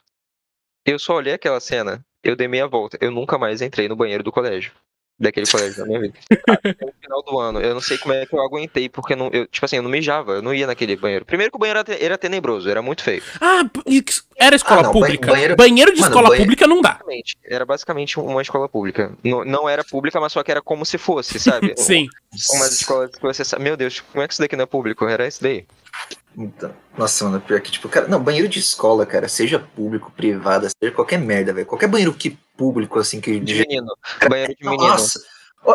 Eu só olhei aquela cena, eu dei meia volta, eu nunca mais entrei no banheiro do colégio. Daquele colégio na minha vida. [laughs] Até o final do ano. Eu não sei como é que eu aguentei, porque eu não, eu, tipo assim, eu não mijava, eu não ia naquele banheiro. Primeiro que o banheiro era, era tenebroso, era muito feio. Ah, era escola Ah, não, pública. banheiro- Banheiro, de Mano, escola banheiro- pública não dá. Basicamente, Era basicamente uma escola pública. Não, não era pública, mas só que era como se fosse, sabe? [laughs] Sim. Umas escolas que você sabe, meu Deus, como é que isso daqui não é público? Era isso daí. Então, nossa, mano, pior que, tipo, cara, não, banheiro de escola, cara, seja público, privado, seja qualquer merda, velho. Qualquer banheiro que público, assim, que. De menino. Banheiro de menino. Nossa.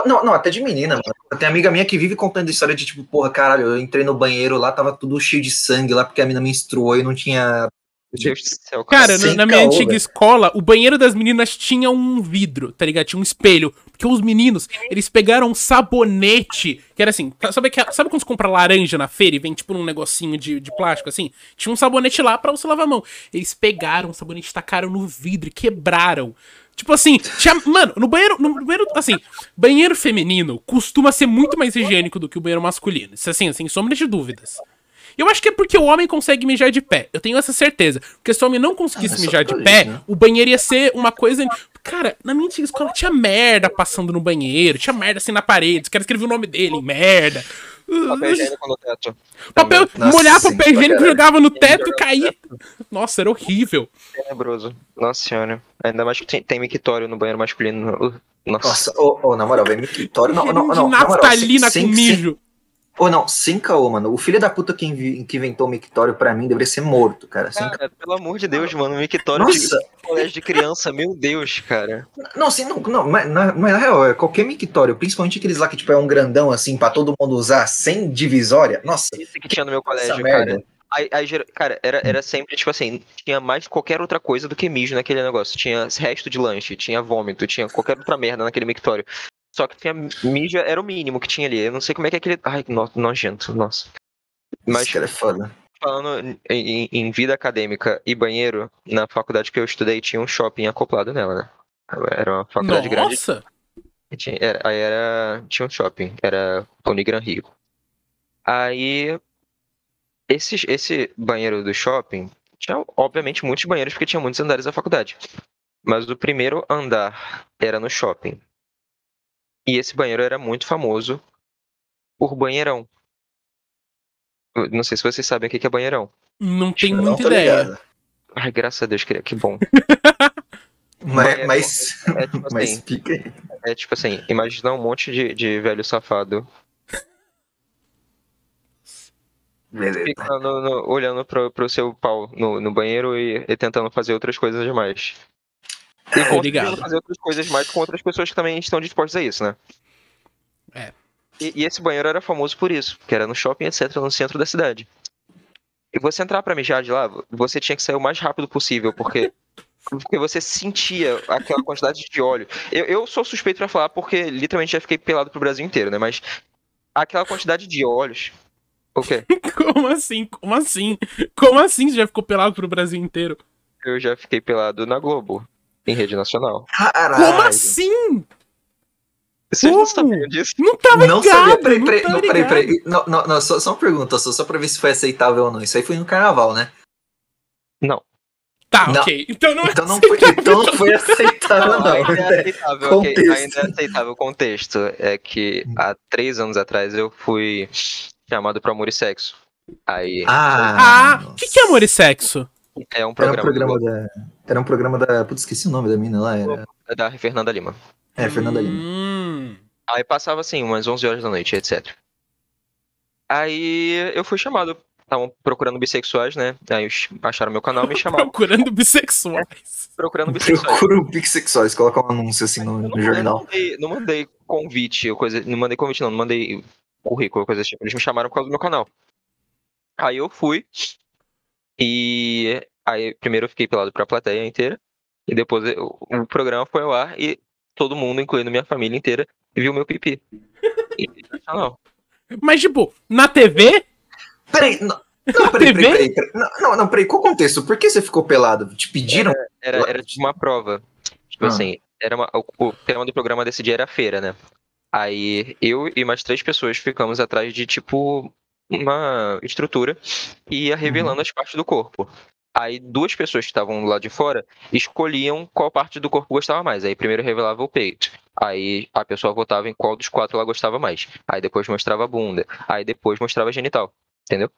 Não, não, até de menina, mano. Tem amiga minha que vive contando história de tipo, porra, caralho, eu entrei no banheiro lá, tava tudo cheio de sangue lá, porque a mina menstruou e não tinha. Deus do céu, Cara, na, minha caô, antiga velho. escola, o banheiro das meninas tinha um vidro, tá ligado? Tinha um espelho. Porque os meninos, eles pegaram um sabonete, que era assim, sabe, que, sabe quando você compra laranja na feira e vem tipo num negocinho de, de plástico assim? Tinha um sabonete lá pra você lavar a mão. Eles pegaram o sabonete, tacaram no vidro e quebraram. Tipo assim, tinha, mano, no banheiro, no banheiro, assim, banheiro feminino costuma ser muito mais higiênico do que o banheiro masculino. Isso assim, sem sombra de dúvidas. Eu acho que é porque o homem consegue mijar de pé. Eu tenho essa certeza. Porque se o homem não conseguisse Ah, mijar de pé, isso, né? o banheiro ia ser uma coisa. Cara, na minha antiga escola tinha merda passando no banheiro, tinha merda assim na parede. Os caras escreviam o nome dele merda. Papel higiênico no teto. Papel, Nossa, molhar papel higiênico, jogava no teto e caía. Nossa, era horrível. Tenebroso. Nossa senhora. Ainda mais que tem, tem mictório no banheiro masculino. Nossa. Nossa, ô, ô, na moral, velho, mictório. Não, não, não, de na moral, naftalina sem- com sem- mijo. Ô, não, sem caô, mano. O filho da puta que, inventou o mictório pra mim deveria ser morto, cara. Sem Cara, pelo amor de Deus, mano. Mictório Nossa, de colégio de criança. Meu Deus, cara. não, assim, não, não, mas na, mas na real, é qualquer mictório, principalmente aqueles lá que, tipo, é um grandão, assim, pra todo mundo usar, sem divisória, nossa, Isso que tinha no meu essa colégio, merda. cara. Aí, aí, cara, era, era sempre, tipo assim, tinha mais qualquer outra coisa do que mijo naquele negócio. Tinha resto de lanche, tinha vômito, tinha qualquer outra merda naquele mictório. Só que tinha mijo, era o mínimo que tinha ali. Eu não sei como é que é aquele. Ai, no, nojento, nossa. Mas Esse cara é foda. falando em, em vida acadêmica e banheiro, na faculdade que eu estudei tinha um shopping acoplado nela, né? Era uma faculdade grande. Nossa! Tinha, era, aí era. Tinha um shopping, era Unigran Rio. Aí. Esse, esse banheiro do shopping tinha, obviamente, muitos banheiros, porque tinha muitos andares da faculdade. Mas o primeiro andar era no shopping. E esse banheiro era muito famoso por banheirão. Eu Não sei se vocês sabem o que é banheirão. Não tem Não muita tô ideia. ligado. Ai, graças a Deus, que, que bom. [laughs] Mas, mas, É tipo [laughs] mas assim, fica aí. é tipo assim, imagina um monte de, de velho safado Beleza. fica no- no- olhando pro, pro seu pau no, no banheiro e, e tentando fazer outras coisas demais. E É, ligado. fazer outras coisas mais com outras pessoas que também estão dispostas a isso, né? É. E, e esse banheiro era famoso por isso, que era no shopping, etc., no centro da cidade. E você entrar pra mijar de lá, você tinha que sair o mais rápido possível, porque, [laughs] porque você sentia aquela quantidade de óleo. Eu, eu sou suspeito pra falar porque literalmente já fiquei pelado pro Brasil inteiro, né? Mas aquela quantidade de óleos. O quê? [laughs] Como assim? Como assim? Como assim você já ficou pelado pro Brasil inteiro? Eu já fiquei pelado na Globo, em rede nacional. Caralho. Como assim? Vocês não sabiam disso? Não tava Não ligado, sabia, peraí, não peraí, não, peraí, ligado. peraí. Não, não, não, só, só uma pergunta, só, só pra ver se foi aceitável ou não. Isso aí foi no carnaval, né? Tá, Não. ok. Então não é Então não foi, então não foi aceitável, não. ainda é aceitável, ok, Contexto. ainda é aceitável. O contexto é que há três anos atrás eu fui chamado pra amor e sexo. Aí Ah, Ah, o que, que é amor e sexo? é um Era um programa, programa da. Era um programa da. Putz, esqueci o nome da mina lá. Era. da Fernanda Lima. É, Fernanda Lima. Hum. Aí passava assim, umas 11 horas da noite, etc. Aí eu fui chamado. Estavam procurando bissexuais, né? Aí ch- acharam meu canal e me chamaram. [laughs] Procurando bissexuais. Procurando [laughs] bissexuais. Procura o Pixexuais, coloca um anúncio assim no, Eu no eu não jornal. mandei, não mandei convite, ou coisa, não mandei convite não, não mandei currículo, coisa assim. Eles me chamaram por causa do meu canal. Aí eu fui e aí primeiro eu fiquei pelado pra plateia inteira e depois eu- o programa foi ao ar e todo mundo, incluindo minha família inteira, viu meu pipi. E, [laughs] não, Mas, tipo, na TV? Peraí, não. Não, peraí, TV? peraí, peraí, peraí. Não, não, não, peraí, qual o contexto? Por que você ficou pelado? Te pediram? era, era de uma prova. Tipo Ah. assim, era uma, o, o tema do programa desse dia era a feira, né? Aí eu e mais três pessoas ficamos atrás de tipo uma estrutura e ia revelando as partes do corpo. Aí duas pessoas que estavam lá de fora escolhiam qual parte do corpo gostava mais. Aí primeiro revelava o peito. Aí a pessoa votava em qual dos quatro ela gostava mais. Aí depois mostrava a bunda. Aí depois mostrava a genital. Entendeu?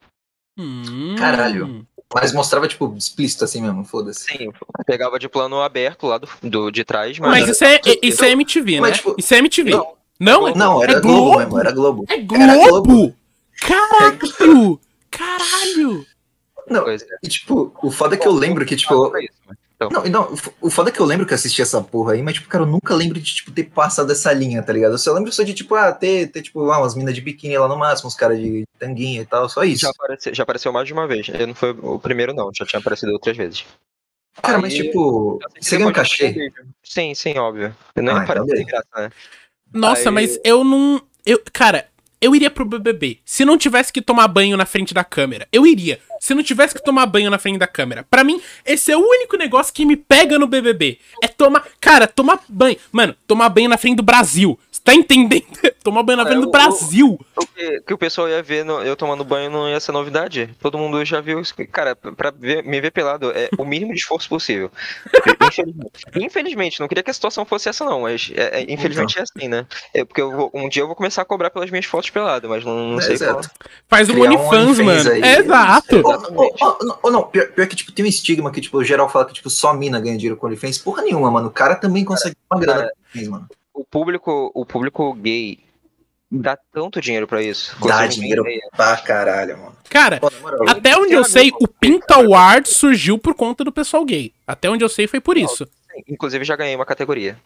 Hum. Caralho. Mas mostrava, tipo, explícito assim mesmo, foda-se. Sim, pegava de plano aberto lá do, do de trás, mas. Mas isso é, isso é MTV, Mas, né? tipo, Isso é MTV. Não, Não? não, era É Globo Globo? mesmo, era Globo. É Era Globo! Caralho! Caralho! Não, Pois é. e tipo, o foda é que eu lembro que, tipo. Mas- Não, não, o foda é que eu lembro que eu assisti essa porra aí, mas, tipo, cara, eu nunca lembro de, tipo, ter passado essa linha, tá ligado? Eu só lembro só de, tipo, ah, ter, ter tipo, ah, umas minas de biquíni lá no máximo, uns caras de tanguinha e tal, só isso. Já apareceu, já apareceu mais de uma vez. Eu não foi o primeiro, não. Já tinha aparecido outras vezes. Cara, mas, Aí- tipo, Eu sei que você ganha um cachê? de- Sim, sim, óbvio. Não Ah, é para então graça, né? Nossa, Aí- mas eu não. Eu, cara, eu iria pro BBB. Se não tivesse que tomar banho na frente da câmera. Eu iria. Se não tivesse que tomar banho na frente da câmera. Pra mim, esse é o único negócio que me pega no BBB. É tomar. Cara, tomar banho. Mano, tomar banho na frente do Brasil. Você tá entendendo? [laughs] tomar banho na Ah, frente do eu- Brasil. O que, que o pessoal ia ver no- eu tomando banho não ia ser novidade. Todo mundo já viu isso. Cara, pra ver- me ver pelado é o mínimo de esforço possível. [laughs] Infelizmente, Infelizmente, não queria que a situação fosse essa, não, mas é- é- infelizmente é assim, né? É porque eu vou- um dia eu vou começar a cobrar pelas minhas fotos pelado, mas não, não É, sei exato. qual. Faz um um OnlyFans, OnlyFans mano. aí. É, exato. Ou, Exatamente. ou- ou- ou não, pior, pior que, tipo, tem um estigma que, tipo, o geral fala que, tipo, só mina ganha dinheiro com OnlyFans. Porra nenhuma, mano. O cara também consegue uma grana cara, com OnlyFans, mano. O público, o público gay dá tanto dinheiro pra isso. Dá não dinheiro ideia. pra caralho, mano. Cara, Pô, moral, até onde eu sei, o Pinta Award surgiu por conta do pessoal gay. Até onde eu sei foi por isso. Inclusive já ganhei uma categoria.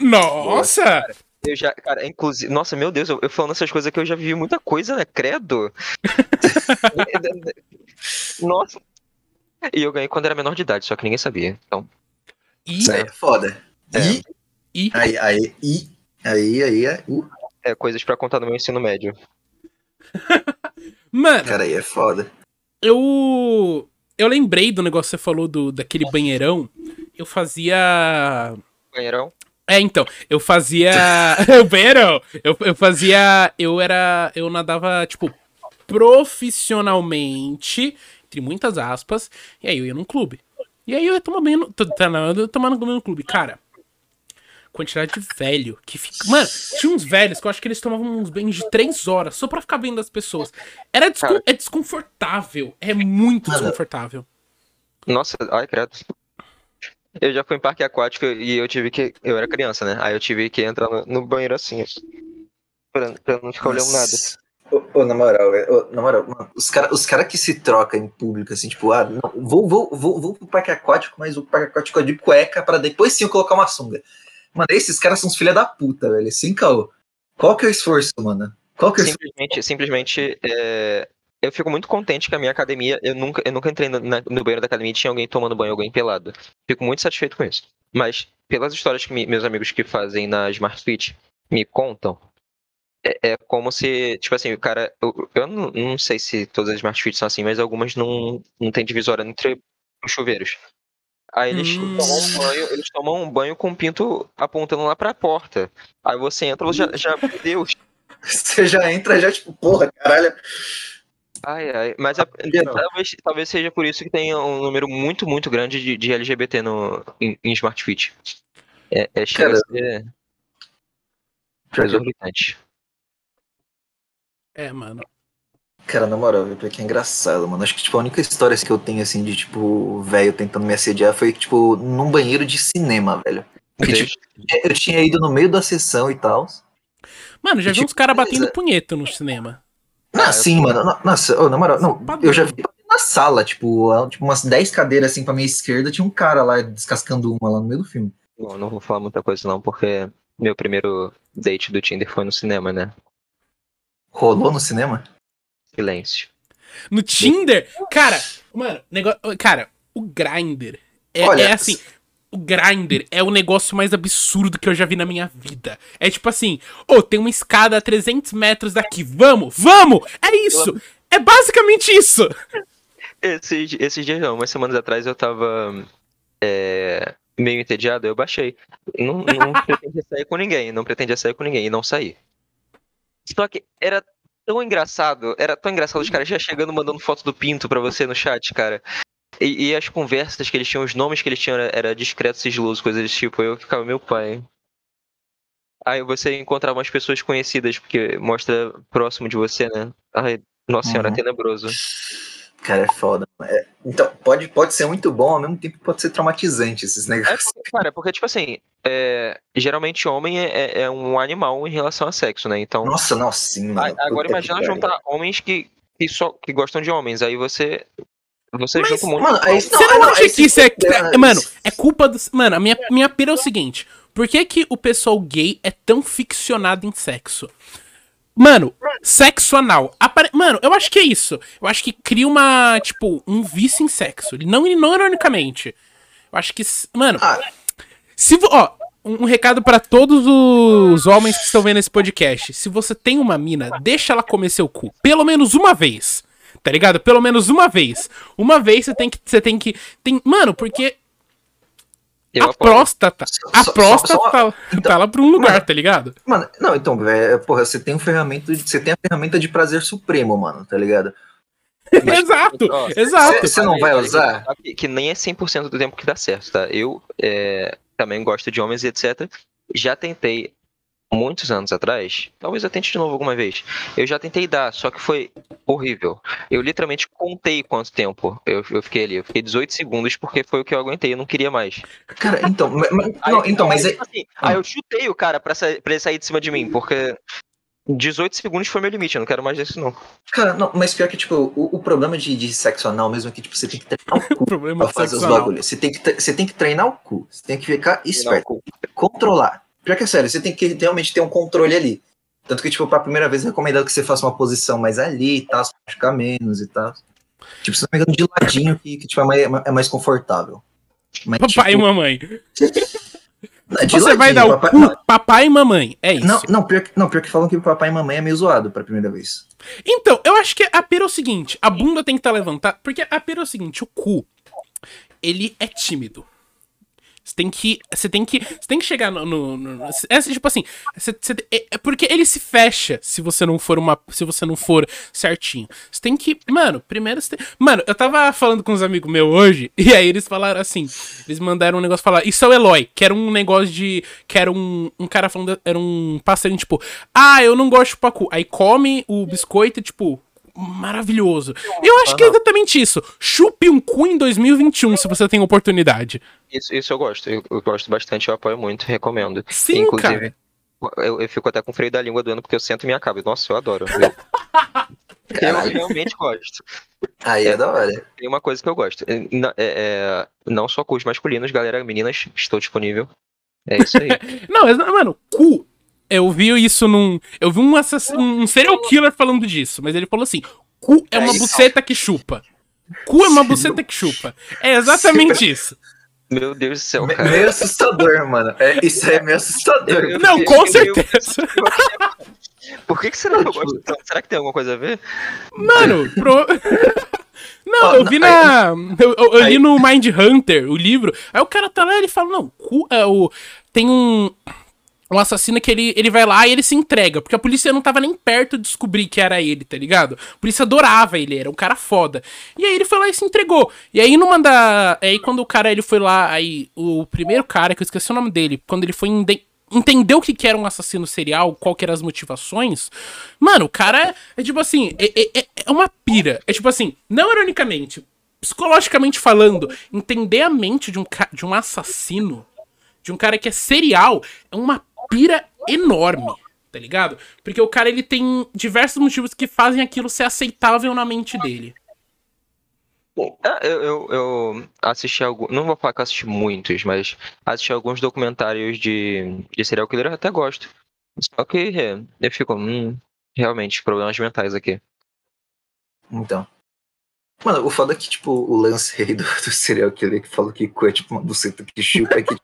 Nossa! Eu já, cara, inclusive, nossa, meu Deus, eu, eu falando essas coisas que eu já vivi muita coisa, né? Credo. [laughs] nossa. E eu ganhei quando era menor de idade, só que ninguém sabia. Então, E, Isso aí é foda. É. E, e aí, aí, e, aí, aí, é, uh, é coisas pra contar no meu ensino médio. [laughs] mano, cara, aí é foda. eu eu lembrei do negócio que você falou do daquele banheirão. Eu fazia Banheirão? É, então, eu fazia. [laughs] [laughs] banheirão! Eu, eu fazia. Eu era. Eu nadava, tipo, profissionalmente, entre muitas aspas, e aí eu ia num clube. E aí eu ia tomar banho tá, não, eu ia tomar banho no clube. Cara, quantidade de velho que fica. Mano, tinha uns velhos que eu acho que eles tomavam uns banhos de três horas só pra ficar vendo as pessoas. Era descon- é desconfortável. É muito desconfortável. Nossa, ai, credo. Eu já fui em parque aquático e eu tive que. Eu era criança, né? Aí eu tive que entrar no, no banheiro assim. Pra, pra não ficar olhando nada. Nossa. Ô, ô, na moral, é, ô, na moral, mano, os caras os cara que se trocam em público, assim, tipo, ah, não, vou, vou, vou, vou pro parque aquático, mas o parque aquático é de cueca pra depois sim eu colocar uma sunga. Mano, esses caras são os filha da puta, velho. Sem caô. Qual que é o esforço, mano? Qual que é o esforço? Simplesmente, simplesmente é, eu fico muito contente que a minha academia, eu nunca, eu nunca entrei no, na- no banheiro da academia e tinha alguém tomando banho, alguém pelado. Fico muito satisfeito com isso. Mas, pelas histórias que me- meus amigos que fazem na Smart Fit me contam, é, é como se, tipo assim, o cara. Eu, eu não, não sei se todas as Smart Fit são assim, mas algumas não, não tem divisória entre os chuveiros. Aí eles Hum. tomam um banho, eles tomam um banho com o pinto apontando lá pra porta. Aí você entra, você já, já meu Deus. [laughs] Você já entra, já, tipo, porra, caralho. Ai, ai, mas é- Não. talvez, talvez seja por isso que tenha um número muito, muito grande de, de LGBT no, em, em Smart Fit. É, é chega a exorbitante. É, mano. Cara, na moral, pior que é engraçado, mano. Acho que, tipo, a única história que eu tenho, assim, de, tipo, velho tentando me assediar foi, tipo, num banheiro de cinema, velho. Porque, tipo, eu tinha ido no meio da sessão e tal. Mano, já vi Tipo, uns caras batendo punheta no cinema. Ah, eu- sim, mano. No- Nossa, ô, na moral, não, eu já vi na sala, tipo, tipo, umas 10 cadeiras assim pra minha esquerda, tinha um cara lá descascando uma lá no meio do filme. Bom, não vou falar muita coisa não, porque meu primeiro date do Tinder foi no cinema, né? Rolou no cinema? Silêncio. No Tinder, cara, mano, negócio, cara, o Grindr é, Olha, é assim, o Grindr é o negócio mais absurdo que eu já vi na minha vida. É tipo assim, ô, tem uma escada a 300 metros daqui, vamos, vamos, é isso, é basicamente isso. Esses, esses dias não, umas semanas atrás eu tava é, meio entediado, eu baixei. Não, não [laughs] pretendia sair com ninguém, não pretendia sair com ninguém e não saí. Só que era tão engraçado, era tão engraçado os caras já chegando mandando foto do pinto pra você no chat, cara. E, e as conversas que eles tinham, os nomes que eles tinham era, era discreto, sigiloso, coisas desse tipo. Eu ficava, meu pai. Aí você encontrava umas pessoas conhecidas, porque mostra próximo de você, né? Ai, nossa senhora, Uhum. tenebroso. Cara, é foda. É, então, pode, pode ser muito bom, ao mesmo tempo pode ser traumatizante esses É, negócios. porque, cara, porque, tipo assim, é, geralmente homem é, é- é um animal em relação a sexo, né? Então, Nossa, não, sim, mano. agora imagina juntar homens que, que, só, que gostam de homens. Aí você. Você Mas, junta um monte Mano, de aí, Você não, não, acha que isso é. é- Mano, é culpa dos. Mano, a minha, minha pira é o seguinte: por que, que o pessoal gay é tão ficcionado em sexo? Mano, sexo anal. Apare- Mano, eu acho que é isso. Eu acho que cria uma. Tipo, um vício em sexo. Não, não ironicamente. Eu acho que. Mano, Ah, se vo- ó, um, um recado pra todos os homens que estão vendo esse podcast. Se você tem uma mina, deixa ela comer seu cu. Pelo menos uma vez. Tá ligado? Pelo menos uma vez. Uma vez você tem que. Você tem que. Tem, mano, porque Eu a apoio. próstata. Só- A só- próstata só- tá, então, tá lá pra um lugar, mano, tá ligado? Mano, não, então, velho, porra, você tem um ferramenta, de- você tem a ferramenta de prazer supremo, mano, tá ligado? [laughs] exato, Ó, exato. Você não vai usar? Que, que nem é 100% do tempo que dá certo, tá? Eu é, também gosto de homens e etc. Já tentei muitos anos atrás, talvez eu tente de novo alguma vez. Eu já tentei dar, só que foi horrível. Eu literalmente contei quanto tempo eu, eu fiquei ali. Eu fiquei 18 segundos porque foi o que eu aguentei, eu não queria mais. Cara, então, ma- ma- Aí, [laughs] não, então, mas aí, é, tipo assim, aí eu chutei o cara pra, pra ele sair de cima de mim, porque 18 segundos foi meu limite, eu não quero mais disso não. cara, não, mas pior que, tipo, o, o problema de, de sexo anal mesmo é que, tipo, você tem que treinar o [laughs] O cu problema pra é fazer os bagulhos. Você tem, que, você tem que treinar o cu, você tem que ficar esperto, controlar. Pior que é sério, você tem que realmente ter um controle ali. Tanto que, tipo, pra primeira vez é recomendado que você faça uma posição mais ali e tal, ficar menos e tal. Tipo, não me engano, de ladinho que, que tipo, é, mais, é mais confortável. Mas, Papai e tipo, mamãe. [laughs] não, Você vai dar ladinho, o papai- cu, papai e mamãe. É isso. Não, não, pior que, não, pior que falam que o papai e mamãe é meio zoado pra primeira vez. Então, eu acho que a pira é o seguinte: a bunda tem que estar levantada. Porque a pira é o seguinte: o cu, ele é tímido. Você tem que. Você tem que. Você tem que chegar no. no, no- é tipo assim. você- você- é, é porque ele se fecha se você não for uma. Se você não for certinho. Você tem que. Mano, primeiro você tem. Mano, eu tava falando com uns amigos meus hoje. [laughs] E aí eles falaram assim. Eles mandaram um negócio falar. Isso é o Eloy. Que era um negócio de. Que era um. Um cara falando. Era um passarinho, tipo. Ah, eu não gosto de chupar cu. Aí come o biscoito tipo. Maravilhoso. Eu acho que é exatamente isso. Chupe um cu em 2021 se você tem oportunidade. Isso, isso eu gosto, eu, eu gosto bastante, eu apoio muito, recomendo. Sim, cara. Eu, eu fico até com o freio da língua doendo porque eu sento e me acabo. Nossa, eu adoro. [laughs] Eu, eu realmente gosto. Aí é da hora. Tem uma coisa que eu gosto. É, é- não só com os masculinos, galera, meninas, estou disponível. É isso aí. [laughs] Não, mano, cu. Eu vi isso num. Eu vi um, assass- um serial killer falando disso, mas ele falou assim: cu é uma É buceta que chupa. Cu é uma buceta que chupa. É exatamente isso. Meu Deus do céu, cara. meio assustador, mano. É, isso aí é meio assustador. Eu- [laughs] Não, com meio- certeza. [laughs] Por que, que será que eu gosto tanto? Será que tem alguma coisa a ver? Mano, pro... [laughs] Não, eu não, vi na. Eu, eu- eu li no Mind Hunter, o livro. Aí o cara tá lá e ele fala: Não, cu, é, o, tem um. Um assassino que ele, ele vai lá e ele se entrega. Porque a polícia não tava nem perto de descobrir que era ele, tá ligado? A polícia adorava ele, era um cara foda. E aí ele foi lá e se entregou. E aí numa da. Aí quando o cara ele foi lá, aí o primeiro cara, que eu esqueci o nome dele, quando ele foi inde- entender o que, que era um assassino serial, qual que eram as motivações. Mano, o cara é tipo assim, é, é- é- é uma pira. É tipo assim, não ironicamente, psicologicamente falando, entender a mente de um, de um assassino, de um cara que é serial, é uma pira enorme. Tá ligado? Porque o cara ele tem diversos motivos que fazem aquilo ser aceitável na mente dele. Ah, eu, eu, eu assisti algum. Não vou falar que eu assisti muitos, mas assisti alguns documentários de, de serial killer, eu até gosto. Só que é, eu fico, hum, realmente, problemas mentais aqui. Então. Mano, o foda é que, tipo, o lance [laughs] aí do, do serial killer que falou que cu é tipo uma buceta que chupa, é que,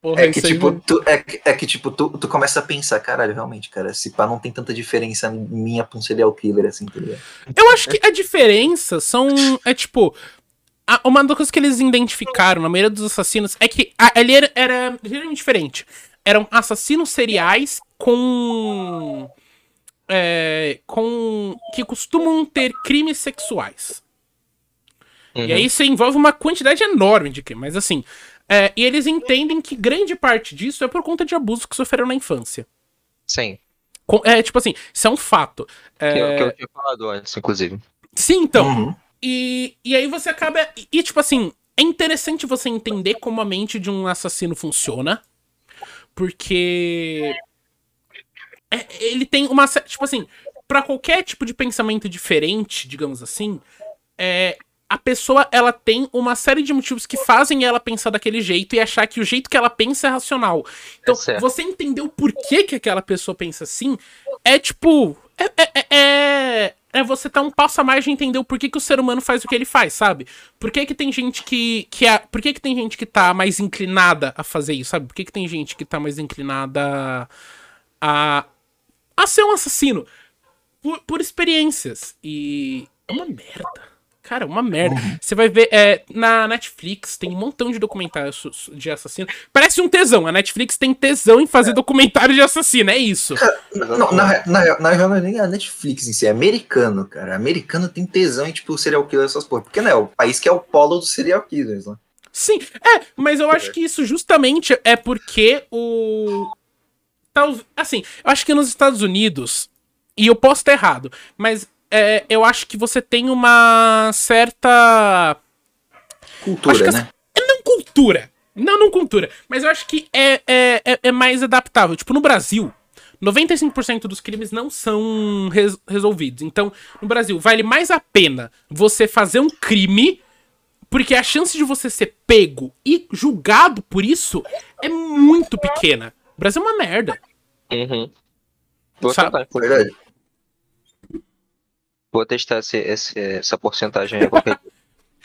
Porra, é que isso tipo, mano. tu, é, que- é que, tipo, tu, tu começa a pensar, caralho, realmente, cara, se pá não tem tanta diferença minha pra um serial killer, assim, tá ligado? Eu acho que a diferença são. É tipo. a- uma das coisas que eles identificaram na maioria dos assassinos é que a- ali era, era geralmente diferente. Eram assassinos seriais com. é, com. que costumam ter crimes sexuais. Uhum. E aí você envolve uma quantidade enorme de crime. Mas assim, é, e eles entendem que grande parte disso é por conta de abusos que sofreram na infância. Sim. Com- É tipo assim, isso é um fato. É, Que, eu- que eu tinha falado antes, inclusive. Sim, então. Uhum. E, e aí você acaba. E, tipo assim, é interessante você entender como a mente de um assassino funciona. Porque. é- ele tem uma. Tipo assim, pra qualquer tipo de pensamento diferente, digamos assim, é, a pessoa ela tem uma série de motivos que fazem ela pensar daquele jeito e achar que o jeito que ela pensa é racional. Então, É você entender o porquê que aquela pessoa pensa assim é tipo. É, é, é- é, é você tá um passo a mais de entender o porquê que o ser humano faz o que ele faz, sabe? Por que, que tem gente que. que é, por que, que tem gente que tá mais inclinada a fazer isso, sabe? Por que, que tem gente que tá mais inclinada a. a ser um assassino? Por, por experiências. E. É uma merda. Cara, é uma merda. Você vai ver. é, na Netflix tem um montão de documentários de assassino. Parece um tesão. A Netflix tem tesão em fazer documentário de assassino. É isso. Não, na, re- na, real- na real, não é nem a Netflix em si, é americano, cara. Americano tem tesão em, tipo, serial killer essas porra. Porque, né, é o país que é o polo dos serial killers, né? Sim, é, mas eu acho que isso justamente é porque o. Tal, assim, eu acho que nos Estados Unidos, e eu posso estar errado, mas é, eu acho que você tem uma certa. Cultura, né? Não cultura. Não, não cultura. Mas eu acho que é, é, é, é mais adaptável. Tipo, no Brasil, 95% dos crimes não são res- resolvidos. Então, no Brasil, vale mais a pena você fazer um crime, porque a chance de você ser pego e julgado por isso é muito pequena. O Brasil é uma merda. Uhum. Sabe? tentar, Verdade. Vou testar esse, esse- essa porcentagem aí qualquer. [laughs]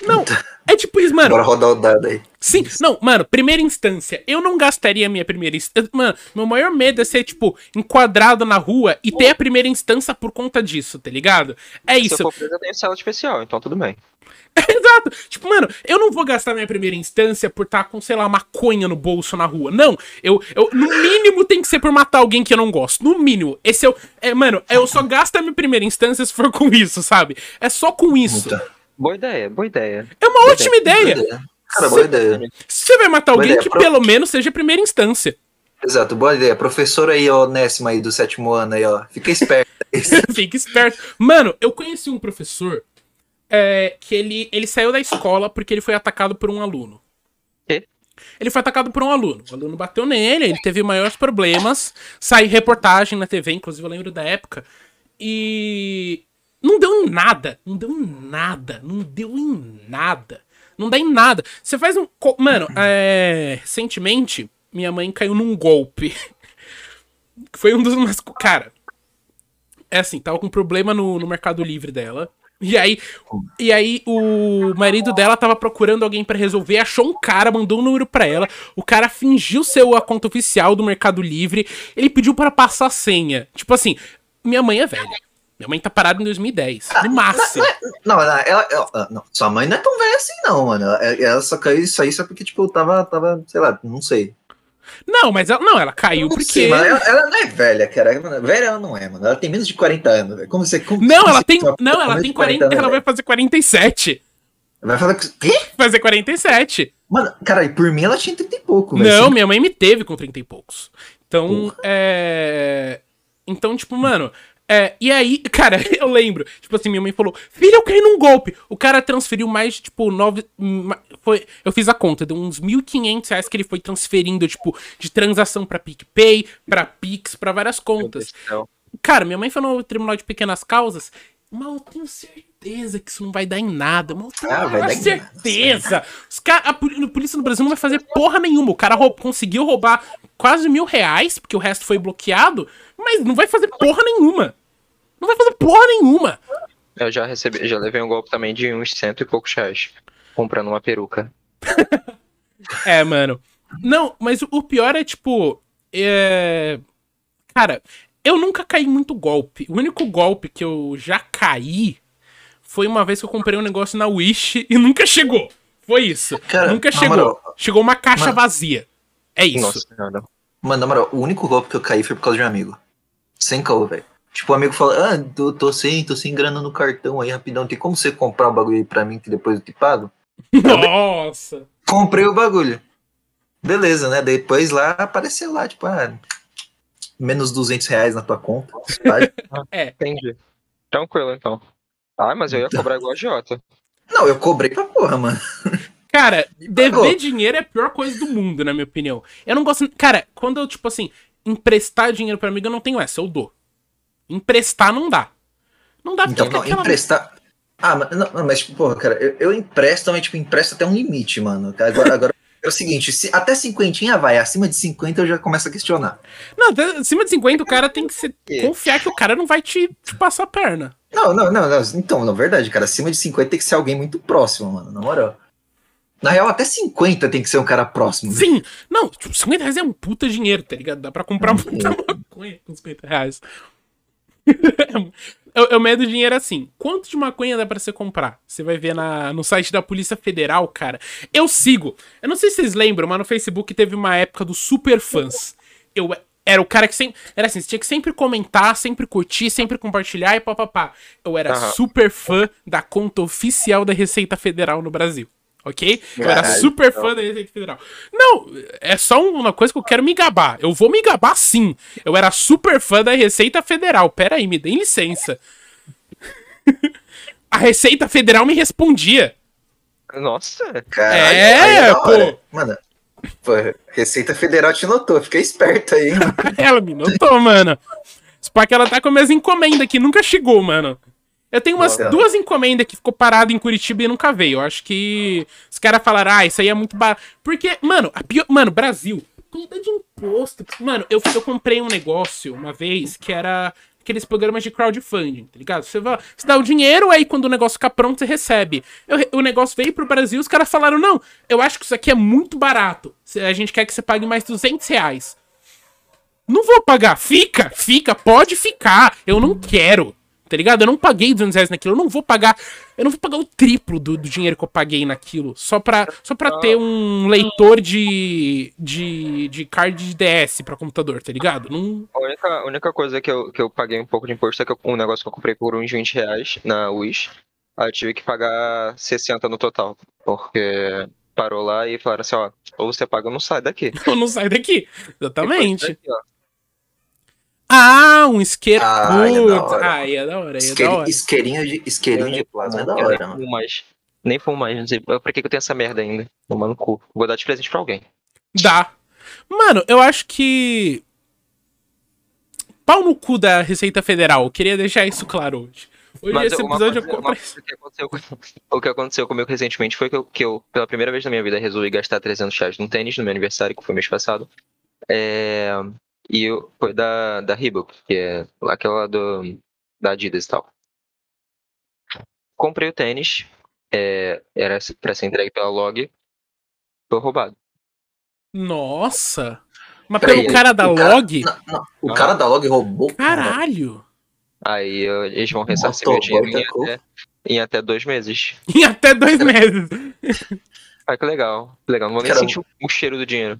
Não, é tipo isso, mano. Bora rodar o dado aí. Sim, não, mano, primeira instância, eu não gastaria a minha primeira instância. Mano, meu maior medo é ser, tipo, enquadrado na rua e ter a primeira instância por conta disso, tá ligado? É Se isso. eu for preso, eu tenho cela especial, então tudo bem. [laughs] Exato. Tipo, mano, eu não vou gastar minha primeira instância por estar com, sei lá, maconha no bolso na rua. Não. Eu, eu, no mínimo, tem que ser por matar alguém que eu não gosto. No mínimo. Esse é o. É, mano, eu só gasto a minha primeira instância se for [laughs] com isso, sabe? É só com isso. Puta. Boa ideia, boa ideia. É uma ótima Boa ideia. ideia. Cara, boa ideia. Se você vai matar Boa alguém, ideia. que Pro- pelo menos seja a primeira instância. Exato, boa ideia. Professor aí, ó, Onésimo aí do sétimo ano aí, ó. Fica esperto. [laughs] Fica esperto. Mano, eu conheci um professor é, que ele, ele saiu da escola porque ele foi atacado por um aluno. Quê? Ele foi atacado por um aluno. O aluno bateu nele, ele teve maiores problemas. Saiu reportagem na TV, inclusive eu lembro da época. E. Não deu em nada. Não deu em nada. Não deu em nada. Não dá em nada. Você faz um. Mano, é, recentemente, minha mãe caiu num golpe. [laughs] Foi um dos. Mas, cara, é assim, tava com problema no, no Mercado Livre dela. E aí, e aí o marido dela tava procurando alguém pra resolver, achou um cara, mandou um número pra ela. O cara fingiu ser a conta oficial do Mercado Livre. Ele pediu pra passar a senha. Tipo assim, minha mãe é velha. Minha mãe tá parada em 2010, no máximo. Não, ela, ela- ela- não, sua mãe não é tão velha assim, não, mano. Ela, ela só caiu isso aí só porque, tipo, tava, tava, sei lá, não sei. Não, mas ela, não, ela caiu Não porque sei, ela, ela não é velha, cara. Mano, Velha ela não é, mano. Ela tem menos de 40 anos. Como você. Como, Não, como ela tem, não, ela menos tem de 40, anos, ela vai fazer 47. Vai falar que. Quê? Fazer 47. Mano, cara, e por mim ela tinha 30 e pouco, velho. Não, Assim, minha mãe me teve com 30 e poucos. Então, Porra. é. Então, tipo, mano. É, e aí, [laughs] cara, eu lembro, tipo assim, minha mãe falou, filha, eu caí num golpe. O cara transferiu mais, tipo, nove. Foi, eu fiz a conta, deu uns 1.500 reais que ele foi transferindo, tipo, de transação pra PicPay, pra Pix, pra várias contas. Cara, minha mãe foi no Tribunal de Pequenas Causas, mas eu tenho certeza que isso não vai dar em nada. Mas eu tenho Ah, vai certeza. Os cara, a polícia no Brasil não vai fazer porra nenhuma. O cara rou- conseguiu roubar quase mil reais, porque o resto foi bloqueado, mas não vai fazer porra nenhuma. Não vai fazer porra nenhuma. eu já recebi, já levei um golpe também de uns cento e poucos reais. Comprando uma peruca. [laughs] É, mano. Não, mas o- pior é, tipo. É... Cara, eu nunca caí muito golpe. O único golpe que eu já caí foi uma vez que eu comprei um negócio na Wish e nunca chegou. Foi isso. Cara, nunca chegou. moral- Chegou uma caixa Mano. vazia. É isso. Nossa senhora. Mano, na moral, o único golpe que eu caí foi por causa de um amigo. Sem caô, velho. Tipo, o amigo fala, ah, tô, tô sem, tô sem grana no cartão aí, rapidão. Tem como você comprar o bagulho aí pra mim que depois eu te pago? Nossa! Comprei o bagulho. Beleza, né? Depois lá apareceu lá, tipo, ah, menos 200 reais na tua conta. [laughs] É. Entendi. Tranquilo, então. Ah, mas eu ia cobrar igual a Jota. Não, eu cobrei pra porra, mano. Cara, dever pagou. dinheiro é a pior coisa do mundo, na minha opinião. Eu não gosto. Cara, quando eu, tipo assim, emprestar dinheiro pra amigo, eu não tenho essa, eu dou. Emprestar não dá. Não dá porque Então, não, emprestar. Ah, mas, não, mas porra, cara, eu, eu empresto, mas, tipo, empresto até um limite, mano. Agora, agora [laughs] é o seguinte, se até cinquentinha vai, acima de 50 eu já começo a questionar. Não, acima de 50 o cara tem que se confiar que o cara não vai te, te passar a perna. Não, não, não, não. Então, na verdade, cara, acima de 50 tem que ser alguém muito próximo, mano, na moral. Na real, até 50 tem que ser um cara próximo. Sim! Não, tipo, 50 reais é um puta dinheiro, tá ligado? Dá pra comprar muita maconha com 50 reais. [laughs] eu, eu medo dinheiro assim. Quanto de maconha dá pra você comprar? Você vai ver na, no site da Polícia Federal, cara. Eu sigo. Eu não sei se vocês lembram, mas no Facebook teve uma época dos super fãs. Eu era o cara que sempre. Era assim, você tinha que sempre comentar, sempre curtir, sempre compartilhar e papapá. Eu era Aham. super fã da conta oficial da Receita Federal no Brasil. Ok? Eu era super fã da Receita Federal. Não, é só uma coisa que eu quero me gabar. Eu vou me gabar sim. Eu era super fã da Receita Federal. Pera aí, me deem licença. [laughs] A Receita Federal me respondia. Nossa. Caralho, É, pô. Mano, pô, Receita Federal te notou, fica esperto aí. [laughs] Ela me notou, mano. Só que ela tá com as minhas encomendas que nunca chegou, mano. Eu tenho umas Nossa. duas encomendas que ficou parado em Curitiba e nunca veio. Eu acho que os caras falaram, ah, isso aí é muito barato. Porque, mano, a pior... Mano, Brasil, quantidade de imposto. Mano, eu, eu comprei um negócio uma vez que era aqueles programas de crowdfunding, tá ligado? Você, vai, você dá o dinheiro, aí quando o negócio ficar pronto, você recebe. Eu- o negócio veio pro Brasil, os caras falaram, não, eu acho que isso aqui é muito barato. A gente quer que você pague mais 200 reais. Não vou pagar. Fica, fica, pode ficar. Eu não quero. Tá ligado? Eu não paguei 200 reais naquilo. Eu não vou pagar. Eu não vou pagar o triplo do, do dinheiro que eu paguei naquilo. Só pra, só pra ter um leitor de, de, de card de DS pra computador, tá ligado? Não. A única, a única coisa que eu, que eu paguei um pouco de imposto é que eu- um negócio que eu comprei por uns 20 reais na Wish. Aí eu tive que pagar 60 no total. Porque parou lá e falaram assim, ó, ou você paga ou não sai daqui. [laughs] Eu não saio daqui. Exatamente. Depois daqui, ó, Ah, um isqueiro. Ah, é da Putz. hora. Ah, é da hora, é da Isqueirinho, hora. isqueirinho de, isqueirinho de nem plasma é da hora, nem mano. fumo mais. Nem fumo mais, não sei. Pra que que eu tenho essa merda ainda? Tomando cu. Vou dar de presente pra alguém. Dá. Mano, eu acho que. Pau no cu da Receita Federal. Eu queria deixar isso claro hoje. Hoje Mas esse episódio coisa- eu comprei. [laughs] o que aconteceu comigo recentemente foi que eu, que eu, pela primeira vez na minha vida, resolvi gastar 300 reais num tênis no meu aniversário, que foi mês passado. É, e eu, foi da, da Reebok, que é aquela do, da Adidas e tal. Comprei o tênis, é, era pra ser entregue pela Log, foi roubado. Nossa! Mas pelo cara da o cara- log? Não, não, o cara da log roubou. Caralho! Aí eu- eles vão ressarcir meu dinheiro em até, em até dois meses. [laughs] Em até dois meses. Ah, que legal, que legal. Não vou nem Caramba. sentir o, o cheiro do dinheiro.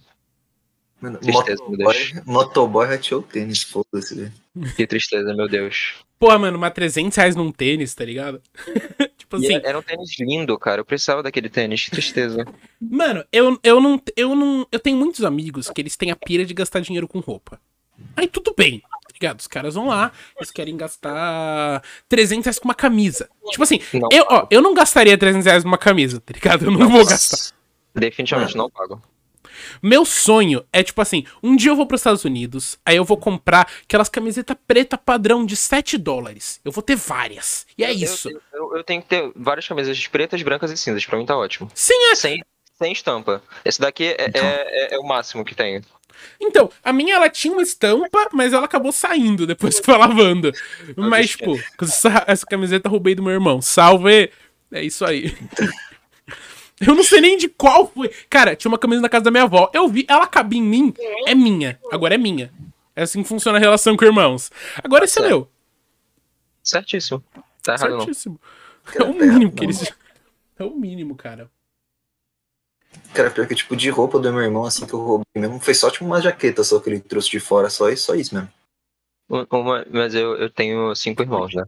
Mano, Tristeza, meu motoboy, Deus. motoboy rateou o tênis, foda-se. velho. Que tristeza, meu Deus. Porra, mano, mas 300 reais num tênis, tá ligado? [laughs] tipo E assim, era, era um tênis lindo, cara. Eu precisava daquele tênis. Que tristeza. [laughs] mano, eu, eu não. Eu não. Eu tenho muitos amigos que eles têm a pira de gastar dinheiro com roupa. Aí tudo bem, tá ligado? Os caras vão lá, eles querem gastar 300 reais com uma camisa. Tipo assim, Não, eu, ó, eu não gastaria 300 reais numa camisa, tá ligado? Eu não vou gastar. definitivamente não pago. Meu sonho é, tipo assim, um dia eu vou pros Estados Unidos, aí eu vou comprar aquelas camisetas preta padrão de 7 dólares. Eu vou ter várias. E é Eu- isso. Eu, eu- eu tenho que ter várias camisas pretas, brancas e cinzas. Pra mim tá ótimo. Sim, é. Sem, sem estampa. Esse daqui é, Então. é, é- é o máximo que tenho. Então, a minha ela tinha uma estampa, mas ela acabou saindo depois [laughs] que foi lavando. Mas, tipo, essa, essa camiseta eu roubei do meu irmão. Salve! É isso aí. [laughs] Eu não sei nem de qual foi. Cara, tinha uma camisa na casa da minha avó. Eu vi, ela cabia em mim. É minha. Agora é minha. É assim que funciona a relação com irmãos. Agora esse é meu. Certíssimo. Tá errado não. Certíssimo. É o mínimo que eles. É o mínimo, cara. Cara, pior que tipo de roupa do meu irmão, assim, que eu roubei mesmo, foi só tipo uma jaqueta só que ele trouxe de fora, só isso, só isso mesmo. Uma, mas eu, eu tenho cinco irmãos, né?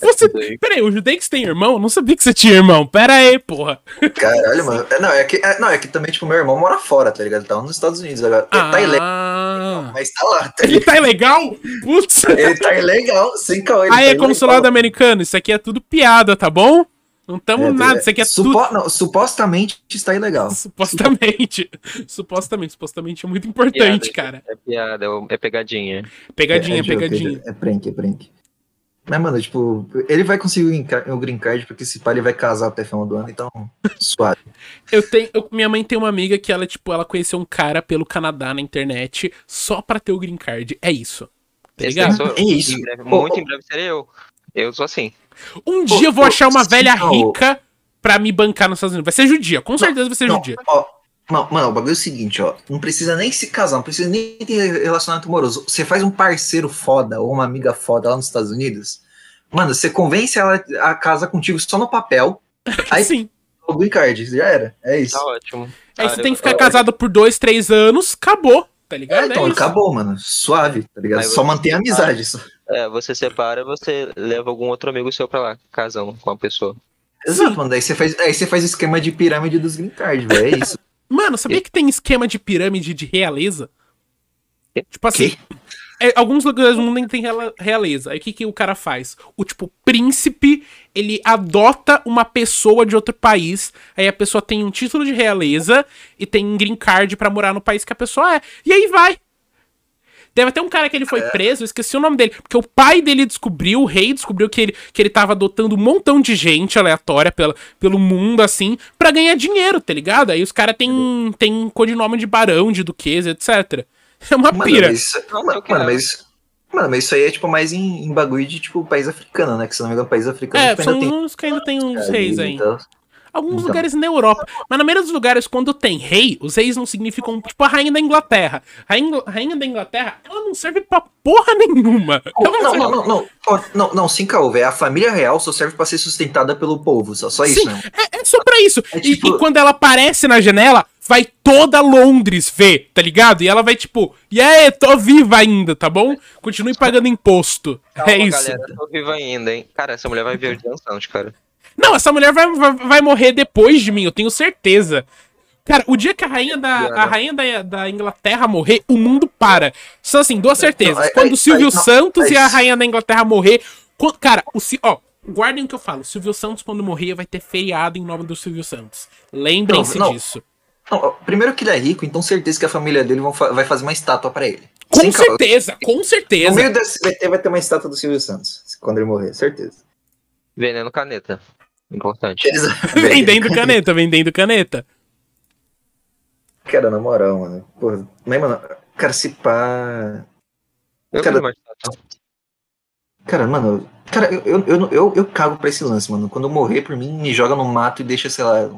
Você... Pera aí, o Judex tem irmão? Eu não sabia que você tinha irmão. Pera aí, porra. Caralho, mano. É, Não, é que, é, não, é que também, tipo, meu irmão mora fora, tá ligado? Ele tá nos Estados Unidos agora. Ele tá ilegal, Ah. mas tá lá, tá Ele tá ilegal? Putz. Ele tá ilegal, sem caô. ele Aí tá é ilegal. consulado americano. Isso aqui é tudo piada, tá bom? Não tamo É, nada. é, Isso aqui é supo- tudo. não, supostamente está ilegal. Supostamente. [laughs] Supostamente. Supostamente é muito importante, cara. É piada, é pegadinha. Pegadinha, é, é pegadinha. É, é prank, é prank. Mas, mano, tipo, ele vai conseguir o green card- o porque esse pai ele vai casar até final do ano, então, [laughs] suave. Eu tenho, eu- minha mãe tem uma amiga que ela, tipo, ela conheceu um cara pelo Canadá na internet só pra ter o green card. É isso. Tá ligado? sou- É isso. em breve- muito em breve serei eu. Eu sou assim. Um Ô, dia eu vou achar uma sim, velha não. rica pra me bancar nos Estados Unidos. Vai ser judia, com certeza vai ser Não, judia. ó, mano, o bagulho é o seguinte, ó. Não precisa nem se casar, não precisa nem ter relacionamento amoroso. Você faz um parceiro foda ou uma amiga foda lá nos Estados Unidos, mano, você convence ela a casar contigo só no papel, [laughs] aí Sim. o green card, já era. É isso. Tá ótimo. Aí Ah, você eu- tem que ficar eu- casado por dois, três anos, acabou, tá É, ligado? então, é isso. acabou, mano. Suave, tá ligado? Aí Só mantém a amizade. Só. É, você separa, você leva algum outro amigo seu pra lá, casando com a pessoa. Exato, Sim. mano. Daí você faz, aí você faz o esquema de pirâmide dos green card, velho. É isso. [laughs] Mano, sabia que tem esquema de pirâmide de realeza? Tipo assim, é, alguns lugares do mundo tem reala- realeza. Aí o que, que o cara faz? O tipo, príncipe, ele adota uma pessoa de outro país. Aí a pessoa tem um título de realeza e tem um green card pra morar no país que a pessoa é. E aí vai. Teve até um cara que ele foi preso, eu esqueci o nome dele, porque o pai dele descobriu, o rei descobriu que ele, que ele tava adotando um montão de gente aleatória pela, pelo mundo, assim, pra ganhar dinheiro, tá ligado? Aí os caras têm tem codinome de barão, de duquesa, etc. É uma Mano, pira. mas, Não, mano, mano, mas, mano, mas isso aí é tipo mais em, em bagulho de tipo país africano, né? Que se não me engano, país africano É, tipo, são ainda tem. uns que ainda tem uns reis aí. Alguns Então. lugares na Europa. Mas na maioria dos lugares, quando tem rei, os reis não significam. Tipo a rainha da Inglaterra. A Ingl- a rainha da Inglaterra, ela não serve pra porra nenhuma. [laughs] Ela não, serve- não, não, não, não, não, sim, caô, velho. A família real só serve pra ser sustentada pelo povo, só, só isso, Sim, né? é, é só pra isso. É E- tipo- e, quando ela aparece na janela, vai toda Londres ver, tá ligado? E ela vai tipo, e aí, tô viva ainda, tá bom? Continue pagando imposto. Calma, é isso. galera, tô vivo ainda, hein? Cara, essa mulher vai ver os dançantes, cara. Não, essa mulher vai, vai, vai morrer depois de mim, eu tenho certeza. Cara, o dia que a rainha da, a rainha da, da Inglaterra morrer, o mundo para. Só assim, duas certezas. aí- Quando o Silvio aí- não, Santos aí- e a rainha da Inglaterra morrer. quan- cara, o ó, guardem o que eu falo. O Silvio Santos, quando morrer, vai ter feriado em nome do Silvio Santos. Lembrem-se Não, não. disso. Não, primeiro que ele é rico, então certeza que a família dele fa- vai fazer uma estátua pra ele. Com Sem certeza, com No certeza. meio desse SBT vai ter uma estátua do Silvio Santos, quando ele morrer, certeza. Veneno caneta. Importante. [laughs] [laughs] Vendendo caneta, vendendo caneta. Cara, na moral, mano. Porra, mas, mano, cara, se pá. Eu Cara-. Cara, mano, cara, eu, eu, eu, eu, eu cago pra esse lance, mano. Quando eu morrer, por mim, me joga no mato e deixa, sei lá.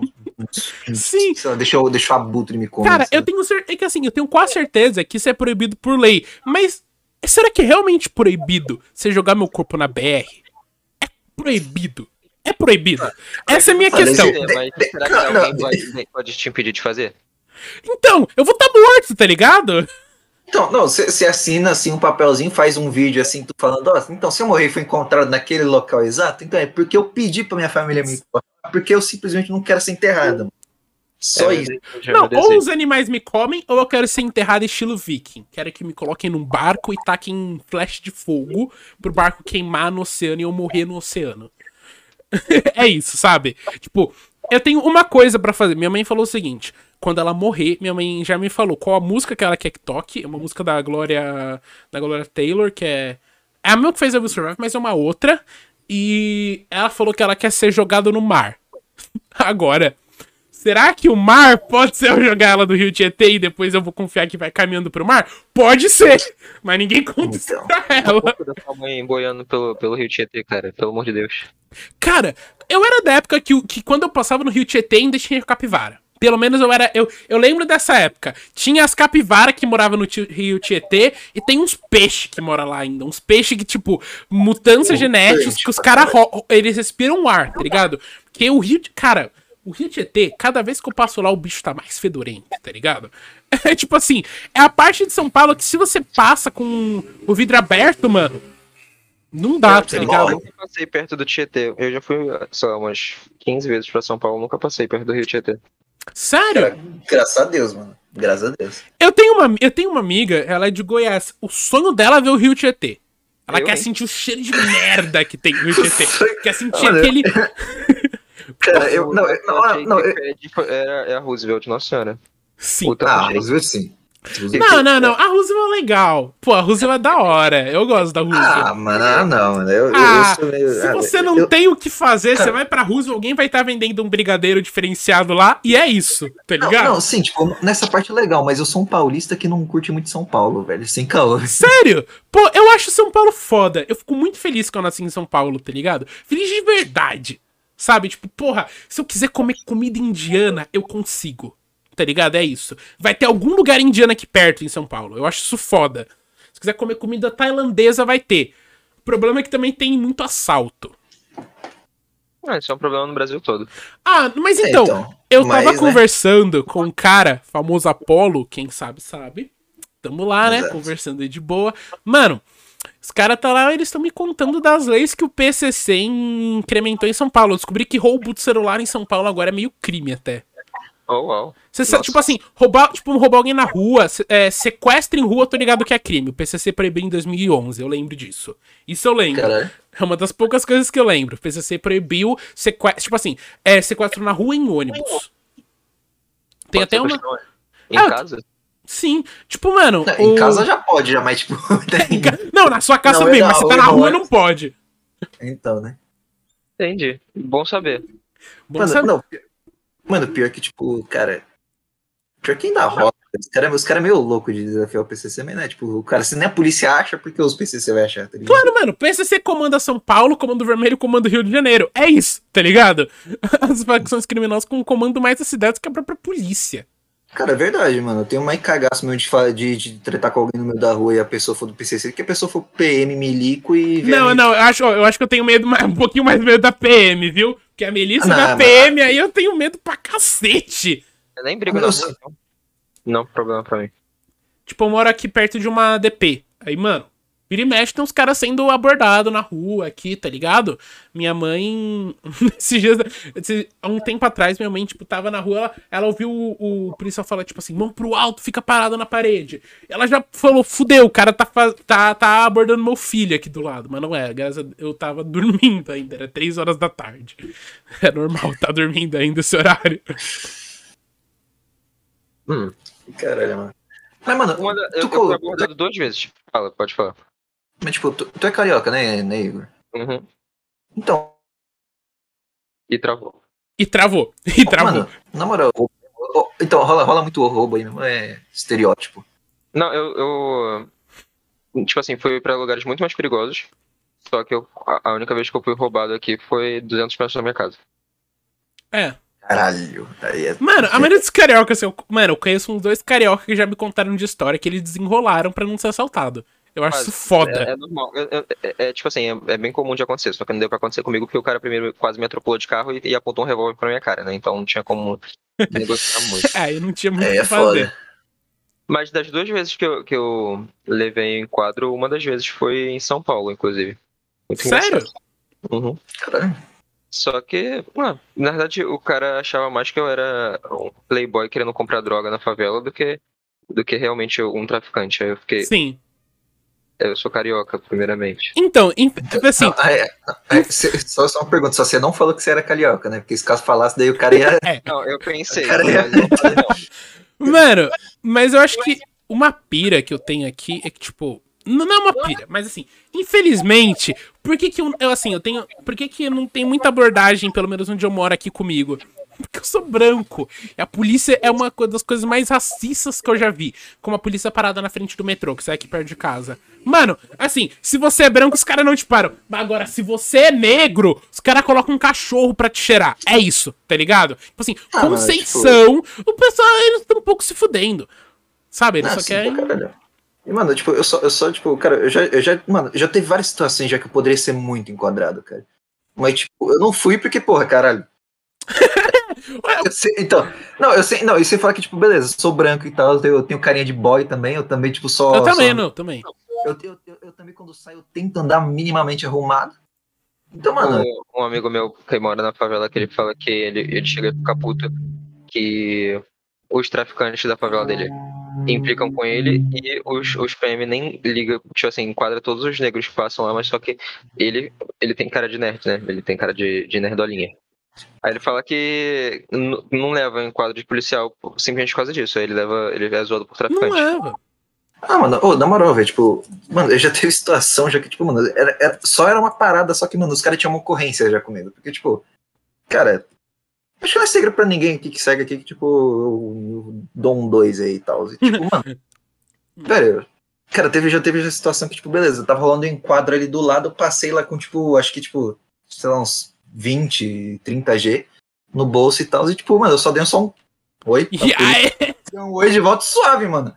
[laughs] Sim. Sei lá, deixa, eu- deixa o abutre me comer. Cara, eu tenho certeza. É que assim, eu tenho quase certeza que isso é proibido por lei. Mas será que é realmente proibido você jogar meu corpo na BR? É proibido. É proibido. Essa é a minha questão. de- será que não, alguém vai- pode te impedir de fazer? Então, eu vou estar morto, tá ligado? Então, não, você assina assim um papelzinho, faz um vídeo assim, tu falando, ó, então se eu morrer e foi encontrado naquele local exato, então é porque eu pedi pra minha família me encontrar, porque eu simplesmente não quero ser enterrado. mano. Só É, isso. Não, ou os animais me comem, ou eu quero ser enterrado estilo viking. Quero que me coloquem num barco e taquem flash de fogo pro barco queimar no oceano e eu morrer no oceano. [laughs] é isso, sabe? Tipo, eu tenho uma coisa pra fazer. Minha mãe falou o seguinte: quando ela morrer, minha mãe já me falou qual a música que ela quer que toque. É uma música da Glória, da Glória Taylor, que é. É a mesma que fez a Will Survive, mas é uma outra. E ela falou que ela quer ser jogada no mar. [laughs] Agora, será que o mar pode ser eu jogar ela do Rio Tietê e depois eu vou confiar que vai caminhando pro mar? Pode ser, mas ninguém conta isso Então. pra ela. Pouco da sua mãe boiando pelo, pelo Rio Tietê, cara. Pelo amor de Deus. Cara, eu era da época que, que quando eu passava no Rio Tietê ainda tinha capivara. Pelo menos eu era. Eu, eu lembro dessa época. Tinha as capivaras que moravam no Rio Tietê e tem uns peixes que moram lá ainda. Uns peixes que, tipo, mudanças genéticas que os caras. Eles respiram ar, tá ligado? Porque o Rio. Cara, O Rio Tietê, cada vez que eu passo lá, o bicho tá mais fedorento, tá ligado? [laughs] É tipo assim, é a parte de São Paulo que se você passa com o vidro aberto, mano, não dá, tá Você ligado? Eu nunca passei perto do Tietê. Eu já fui, sei lá, umas 15 vezes pra São Paulo, nunca passei perto do Rio Tietê. Sério? Cara, graças a Deus, mano. Graças a Deus. Eu tenho, uma, eu tenho uma amiga, ela é de Goiás. O sonho dela é ver o Rio Tietê. Ela Eu, quer hein? sentir o cheiro de merda que tem no Rio [laughs] Tietê. Quer sentir aquele. [laughs] Cara, eu. Não, eu- não, achei não, que eu- Fred foi- era, é a Roosevelt, nossa senhora. Sim. Puta, Ah, achei. Roosevelt sim. Não, não, não. A Roosevelt é legal. Pô, a Roosevelt é da hora. Eu gosto da Roosevelt. Ah, mano, ah, não, mano. Eu, Ah, eu sou meio. Se ah, você não eu- tem o que fazer, você vai pra Roosevelt, alguém vai estar vendendo um brigadeiro diferenciado lá, e é isso, tá Não, ligado? não, sim, tipo, nessa parte é legal, mas eu sou um paulista que não curte muito São Paulo, velho. Sem caô. [laughs] Sério? Pô, eu acho São Paulo foda. Eu fico muito feliz que eu nasci em São Paulo, tá ligado? Feliz de verdade. Sabe? Tipo, porra, se eu quiser comer comida indiana, eu consigo. Tá ligado? É isso. Vai ter algum lugar indiano aqui perto em São Paulo. Eu acho isso foda. Se quiser comer comida tailandesa, vai ter. O problema é que também tem muito assalto. Ah, isso é um problema no Brasil todo. Ah, mas É, então, então, eu mas, tava né? conversando com um cara, famoso Apolo, quem sabe, sabe. Tamo lá, né? Exato. Conversando aí de boa. Mano, os caras tá lá, eles estão me contando das leis que o PCC incrementou em São Paulo. Eu descobri que roubo de celular em São Paulo agora é meio crime até. Oh, sabe, Nossa. tipo assim, roubar, tipo, roubar alguém na rua, é, sequestro em rua, eu tô ligado que é crime. O PCC proibiu em 2011, eu lembro disso. Isso eu lembro. Caralho. É uma das poucas coisas que eu lembro. O PCC proibiu sequestro, tipo assim, é, sequestro na rua em ônibus. Tem Pode até uma... questão- Em Ah, casa? Sim, tipo, mano... Não, Em o- casa já pode, já, mas, tipo. [laughs] Em ca- Não, na sua casa Não, também, mas você tá na não rua, não pode. Então, né? Entendi. Bom saber. Bom, Mano, sabe- não, mano, pior que, tipo, cara. Pior que ainda rola. Os caras os cara é meio louco de desafiar o PCC, mas né? Tipo, o cara, se nem a polícia acha, porque os PCC vai achar, tá ligado? Claro, mano, PCC comanda São Paulo, comando Vermelho, comando Rio de Janeiro. É isso, tá ligado? [laughs] As facções criminosas com comando mais das cidades que a própria polícia. Cara, é verdade, mano. Eu tenho mais cagaço mesmo de, de, de tretar com alguém no meio da rua e a pessoa for do PCC, que a pessoa for PM, milico e... Não, não, eu acho, eu acho que eu tenho medo, mais- [laughs] um pouquinho mais medo da PM, viu? Porque a milícia Não, da mas- PM, aí eu tenho medo pra cacete. Eu nem brigo na rua, sou- então. Não, problema pra mim. Tipo, eu moro aqui perto de uma DP. Aí, mano, vira e mexe, tem uns caras sendo abordados na rua aqui, tá ligado? Minha mãe. [laughs] Esses dias. esse- há um tempo atrás, minha mãe, tipo, tava na rua, ela, ela ouviu o, o policial falar, tipo assim, mão pro alto, fica parado na parede. Ela já falou, fudeu, o cara tá, tá, tá abordando meu filho aqui do lado. Mas não é, graças a Deus, eu tava [laughs] dormindo ainda, era três horas da tarde. É normal, tá dormindo ainda esse horário. Hum. Caralho, mano. Mas, mano, da- tu, eu, eu fui abordado duas vezes. Fala, pode falar. Mas, tipo, tu, tu é carioca, né, né, Igor? Uhum. Então, E travou. E travou. [laughs] E travou. mano, na moral, então, rola, rola muito roubo aí, não é estereótipo. Não, eu, eu. Tipo assim, fui pra lugares muito mais perigosos. Só que eu, a, única vez que eu fui roubado aqui foi 200 metros da minha casa. É. Caralho. Aí é... Mano, a [laughs] maioria dos cariocas, eu, mano, eu conheço uns dois cariocas que já me contaram de história que eles desenrolaram pra não ser assaltado. Eu acho Mas isso foda. É, é normal. Eu- É, é, tipo assim, é, é bem comum de acontecer. Só que não deu pra acontecer comigo porque o cara primeiro quase me atropelou de carro e, e apontou um revólver pra minha cara, né? Então não tinha como negociar [laughs] muito. É, eu não tinha muito o É, que é fazer. foda. Mas das duas vezes que eu, que eu levei em quadro, uma das vezes foi em São Paulo, inclusive. Muito Sério? engraçado. Uhum. Caralho. Só que, ah, na verdade, o cara achava mais que eu era um playboy querendo comprar droga na favela do que, do que realmente um traficante. Aí eu fiquei, Sim. Eu sou carioca, primeiramente. Então, tipo assim, Não, é, é, só, só uma pergunta, só você não falou que você era carioca, né? Porque se caso falasse, daí o cara ia. [laughs] Não, eu pensei, não. mano, mas eu acho que uma pira que eu tenho aqui é que, tipo, não não é uma pira, mas assim, infelizmente, por que que eu, eu, assim, eu tenho, por que que não tem muita abordagem, pelo menos onde eu moro aqui comigo? Porque eu sou branco. E a polícia é uma das coisas mais racistas que eu já vi. Como a polícia parada na frente do metrô, que sai aqui perto de casa. Mano, assim, se você é branco, os caras não te param. Mas agora, se você é negro, os caras colocam um cachorro pra te cheirar. É isso, tá ligado? Tipo assim, Ah, mas, Conceição, o pessoal, eles estão um pouco se fudendo. Sabe? Eles Ah, só sim, querem. caralho. E, mano, tipo, eu só, eu só, tipo, cara, eu já, eu já, mano, já teve várias situações já que eu poderia ser muito enquadrado, cara. Mas, tipo, eu não fui porque, porra, caralho. [laughs] Eu sei, então, não, eu sei, não, e você fala que, tipo, beleza, sou branco e tal, eu tenho carinha de boy também, eu também, tipo, só. Eu também, só- não, também. Eu, eu, eu, eu também, quando saio, eu tento andar minimamente arrumado. Então, mano, Um, um amigo meu que mora na favela, que ele fala que ele, ele chega a ficar puto que os traficantes da favela dele implicam com ele e os, os PM nem liga, tipo assim, enquadra todos os negros que passam lá, mas só que ele, ele tem cara de nerd, né? Ele tem cara de, de nerdolinha. Aí ele fala que não leva em quadro de policial simplesmente por causa disso. Aí ele leva, ele é zoado por Não traficante. leva. Ah, mano, ô, na moral, velho, tipo, mano, eu já teve situação já que, tipo, mano, era, era- só era uma parada, só que, mano, os caras tinham uma ocorrência já comigo. Porque, tipo, cara, acho que não é segredo pra ninguém aqui que segue aqui que, tipo, eu dou um dois aí e tal. E, tipo, [laughs] mano, velho, cara, teve, já teve já situação que, tipo, beleza, tava rolando um enquadro ali do lado, eu passei lá com, tipo, acho que, tipo, sei lá, uns 20, 30 G no bolso e tal, e, tipo, mano, eu só dei um só um oi. Dei um oi de volta suave, mano.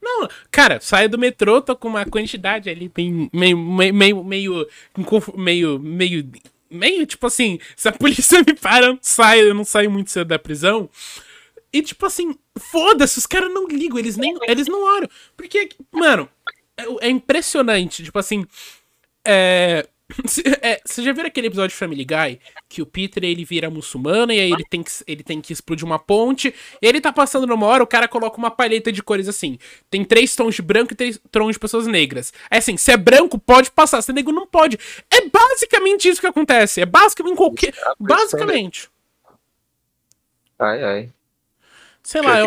Não, cara, saio do metrô, tô com uma quantidade ali bem, meio, meio, meio, meio, inconf- meio, meio, meio, tipo assim, se a polícia [laughs] me para, eu não saio, eu não saio muito cedo da prisão. E tipo assim, foda-se, os caras não ligam, eles nem, eles não olham. Porque, mano, é, é impressionante, tipo assim, é... [laughs] se- é, Você já viu aquele episódio de Family Guy? Que o Peter ele vira muçulmano e aí ele tem, que, ele tem que explodir uma ponte. Ele tá passando numa hora, o cara coloca uma palheta de cores assim. Tem três tons de branco e três tons de pessoas negras. É assim, se é branco, pode passar, se é negro, não pode. É basicamente isso que acontece. É basicamente qualquer. Basicamente. Ai, ai. Sei lá, eu,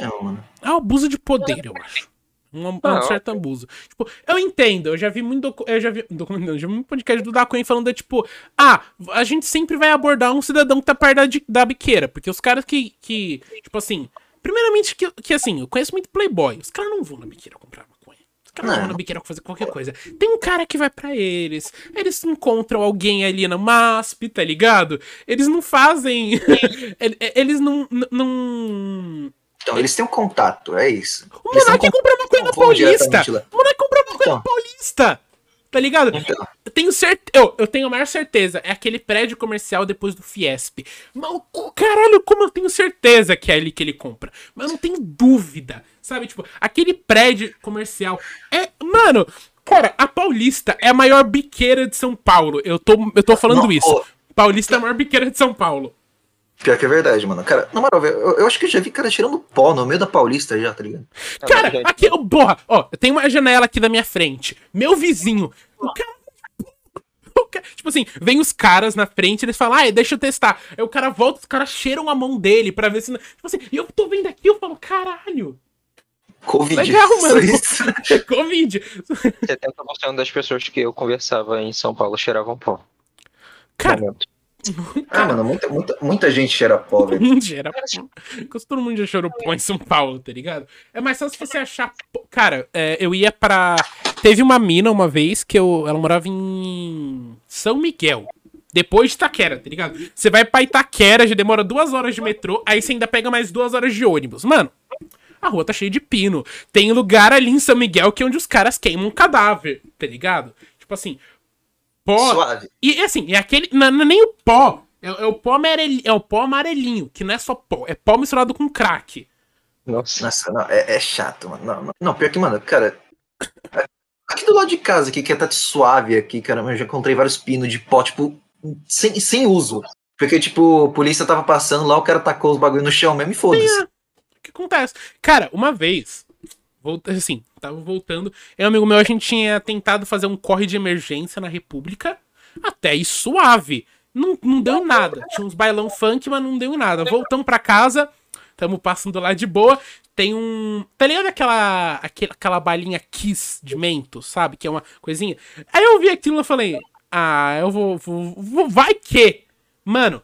Não, mano. É um abuso de poder, eu acho. Um, um Ah, certo abuso. Tipo, eu entendo, eu já vi muito. docu- Eu já vi. Documento, já vi muito podcast do Dacoen falando de tipo, ah, a gente sempre vai abordar um cidadão que tá perto da, da biqueira. Porque os caras que. que tipo assim. Primeiramente, que, que assim, eu conheço muito Playboy. Os caras não vão na biqueira comprar maconha. Os caras não vão Não. na biqueira fazer qualquer coisa. Tem um cara que vai pra eles. Eles encontram alguém ali na MASP, tá ligado? Eles não fazem. [laughs] ele- eles não. não Então, eles têm um contato, é isso. o Monark compra não vão Paulista. O Monark compra maconha na Então. Paulista. Tá ligado? Então. Eu tenho certeza. Eu, eu tenho a maior certeza. É aquele prédio comercial depois do Fiesp. Mas, caralho, como eu tenho certeza que é ali que ele compra. Mas eu não tenho dúvida. Sabe, tipo, aquele prédio comercial. É. Mano, cara, a Paulista é a maior biqueira de São Paulo. Eu tô, eu tô falando Não, isso. ô. Paulista é a maior biqueira de São Paulo. Pior que é verdade, mano. Cara, na moral, eu, eu acho que eu já vi cara tirando pó no meio da Paulista já, tá ligado? Ah, Cara, aqui, ó, porra, ó, eu tenho uma janela aqui da minha frente. Meu vizinho, o cara. ca- Tipo assim, vem os caras na frente, eles falam, ah, deixa eu testar. Aí o cara volta, os caras cheiram a mão dele pra ver se. não- Tipo assim, e eu tô vendo aqui, eu falo, caralho, Covid. Legal, mano. isso. é [laughs] Covid. 70% das pessoas que eu conversava em São Paulo cheiravam pó. Cara, Momento. Ah, mano, muita, muita, muita gente cheira pó, velho. mundo gera Quase todo mundo já chorou pó em São Paulo, tá ligado? É mais fácil você achar. pó- Cara, é, eu ia pra. Teve uma mina uma vez que eu, ela morava em São Miguel. Depois de Itaquera, tá ligado? Você vai pra Itaquera, já demora duas horas de metrô, aí você ainda pega mais duas horas de ônibus. Mano, a rua tá cheia de pino. Tem lugar ali em São Miguel que é onde os caras queimam um cadáver, tá ligado? Tipo assim, pó. Suave. E assim, é aquele. Não, não é nem o pó. É, é o pó amarelinho, é o pó amarelinho, que não é só pó, é pó misturado com crack. Nossa. Nossa, não, é, é chato, mano. Não, não, não, pior que, mano, cara. Aqui do lado de casa, aqui, que é tá suave aqui, cara, eu já encontrei vários pinos de pó, tipo, sem, sem uso. Porque, tipo, a polícia tava passando lá, o cara tacou os bagulho no chão mesmo e foda-se. O que acontece? Cara, uma vez, volta, assim, tava voltando, eu e amigo meu, a gente tinha tentado fazer um corre de emergência na República, até aí suave. Não, não deu nada. Tinha uns bailão funk, mas não deu nada. Voltamos pra casa, tamo passando lá de boa. Tem um. Tá ligado aquela, aquela, aquela balinha Kiss de mento, sabe? Que é uma coisinha. Aí eu vi aquilo e falei, ah, eu vou, vou, vou. Vai que! Mano,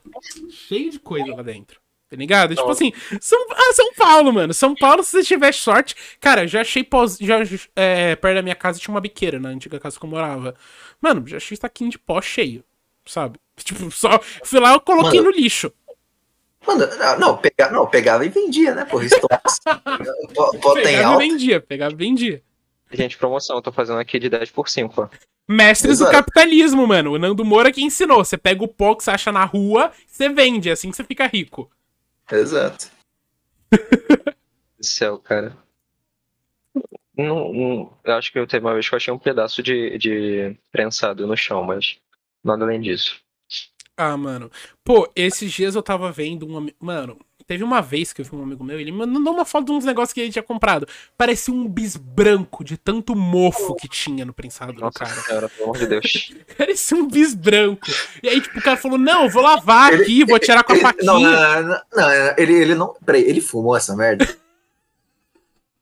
cheio de coisa lá dentro. Tá ligado? Tipo assim, São, ah, São Paulo, mano. São Paulo, se você tiver sorte. Cara, já achei pós. Já, é, perto da minha casa tinha uma biqueira na antiga casa que eu morava. Mano, já achei taquinho de pó cheio, sabe? [laughs] Tipo, só. Fui lá, eu coloquei Mano. no lixo. Mano, não, não, pega, não, pegava e vendia, né, porra? Estoques. [laughs] Pó- Pó tem Pegava e vendia, pegava e vendia. Gente, promoção, tô fazendo aqui de 10 por 5, ó. Mestres do Exato. capitalismo, mano. O Nando Moura que ensinou. Você pega o pó que você acha na rua, você vende. É assim que você fica rico. Exato. céu, cara. Não, não- eu acho que eu teve uma vez que eu achei um pedaço de, de prensado no chão, mas nada além disso. Ah, mano. Pô, esses dias eu tava vendo um. Mano, teve uma vez que eu vi um amigo meu, ele me mandou uma foto de uns negócios que ele tinha comprado. Parecia um bis branco de tanto mofo que tinha no prensado do Nossa cara. senhora, pelo amor de Deus. [laughs] Parecia um bis branco. E aí, tipo, o cara falou: Não, eu vou lavar aqui, vou tirar com a [laughs] Ele- faquinha. não, não, não, não, ele, ele não. Peraí, ele fumou essa merda?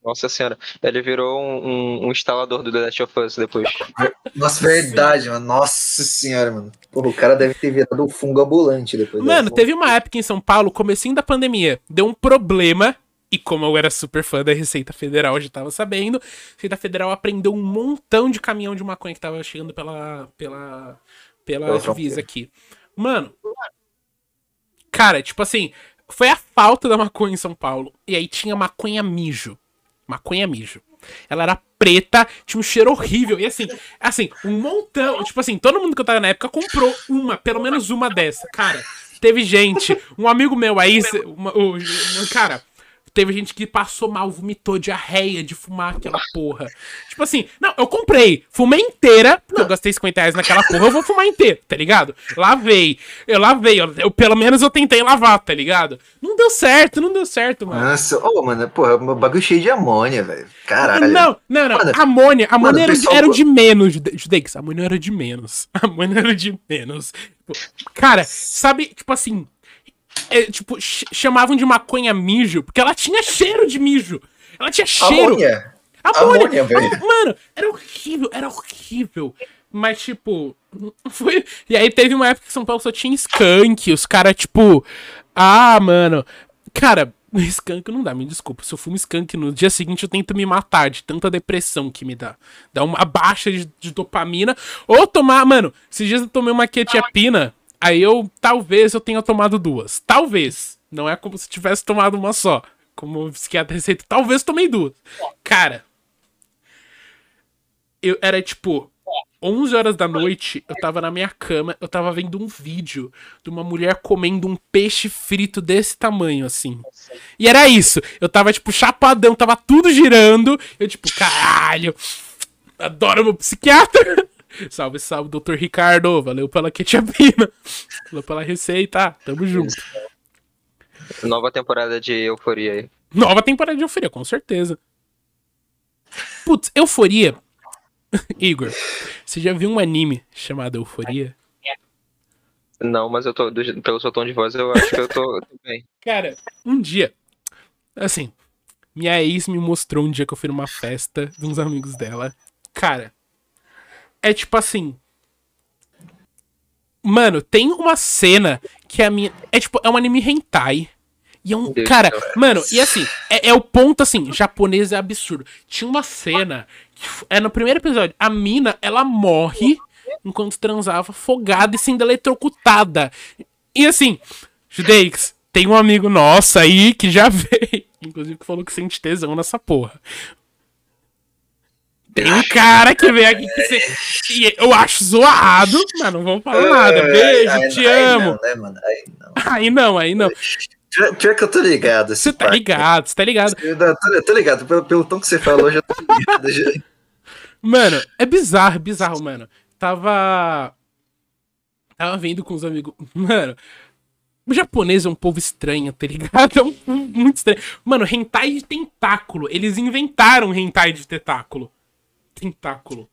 Nossa senhora. Ele virou um, um- um instalador do The Last of Us depois. [laughs] Nossa, verdade, mano. Nossa senhora, mano. Porra, o cara deve ter virado um fungo ambulante depois Mano, teve uma época em São Paulo, comecinho da pandemia, deu um problema. E como eu era super fã da Receita Federal, já tava sabendo. A Receita Federal apreendeu um montão de caminhão de maconha que tava chegando pela, pela, pela divisa aqui. Mano, cara, tipo assim, foi a falta da maconha em São Paulo. E aí tinha maconha mijo. Maconha mijo. Ela era preta, tinha um cheiro horrível. E assim, assim, um montão. Tipo assim, todo mundo que eu tava na época comprou uma, pelo menos uma dessa. Cara, teve gente, um amigo meu aí, uma- cara, teve gente que passou mal, vomitou diarreia de fumar aquela porra. Tipo assim, não, eu comprei, fumei inteira, porque eu gastei 50 reais naquela porra, eu vou fumar inteira, tá ligado? Lavei, eu lavei, eu, eu- pelo menos eu tentei lavar, tá ligado? Não deu certo, não deu certo, mano. Nossa, ô, mano, porra, o bagulho cheio de amônia, velho. Caralho. Não, não, não. Mano, amônia, amônia mano, era, o pessoal- era de menos, Jude- Judeix. Amônia era de menos. [laughs] Amônia era de menos. Tipo, Cara, sabe, tipo assim. É, tipo, ch- chamavam de maconha mijo, porque ela tinha cheiro de mijo. Ela tinha cheiro. Amônia. Amônia. Amônia, velho. Ah, Mano, era horrível, era horrível. Mas, tipo, [laughs] foi. E aí teve uma época que São Paulo só tinha skunk. Os caras, tipo. Ah, mano. Cara, [laughs] skunk não dá, me desculpa. Se eu fumo skunk no dia seguinte, eu tento me matar de tanta depressão que me dá. Dá uma baixa de, de dopamina. Ou tomar. Mano, esses dias eu tomei uma quetiapina. Aí eu. Talvez eu tenha tomado duas. Talvez. Não é como se tivesse tomado uma só. Como o psiquiatra receita. Talvez tomei duas. Cara eu era tipo 11 horas da noite, eu tava na minha cama, eu tava vendo um vídeo de uma mulher comendo um peixe frito desse tamanho assim. E era isso. Eu tava tipo chapadão, tava tudo girando. Eu tipo, caralho. Adoro meu psiquiatra. Salve, salve, doutor Ricardo. Valeu pela quetiapina. [laughs] Valeu pela receita. Tamo junto. Nova temporada de Euforia aí. Nova temporada de Euforia, com certeza. Putz, Euforia. [laughs] Igor, você já viu um anime chamado Euforia? Não, mas eu tô. pelo seu tom de voz, eu acho que eu tô, tô bem. [laughs] Cara, um dia. Assim, minha ex me mostrou um dia que eu fui numa festa de uns amigos dela. Cara, é tipo assim. Mano, tem uma cena que a minha. É tipo, é um anime hentai. E é um. Deus cara, céu. mano, e assim, é, é o ponto assim, japonês é absurdo. Tinha uma cena. Que é no primeiro episódio. A mina, ela morre enquanto transava, afogada e sendo eletrocutada. E assim, Judeix, tem um amigo nosso aí que já [laughs] veio. Inclusive que falou que sente tesão nessa porra. Tem um cara que veio aqui que você. Eu acho zoado, mas não vou falar nada. Beijo, Ai, te ai, amo. Não, né, mano? Ai, não. Aí não, aí não. Pior, que eu tô ligado. Você tá ligado, você tá ligado. Eu tô, eu tô ligado, pelo, pelo tom que você falou, eu já tô ligado. já. Mano, é bizarro, é bizarro, mano. Tava. Tava vendo com os amigos. Mano, o japonês é um povo estranho, tá ligado? [laughs] É um povo muito estranho. Mano, hentai de tentáculo. Eles inventaram hentai de tentáculo. Tentáculo.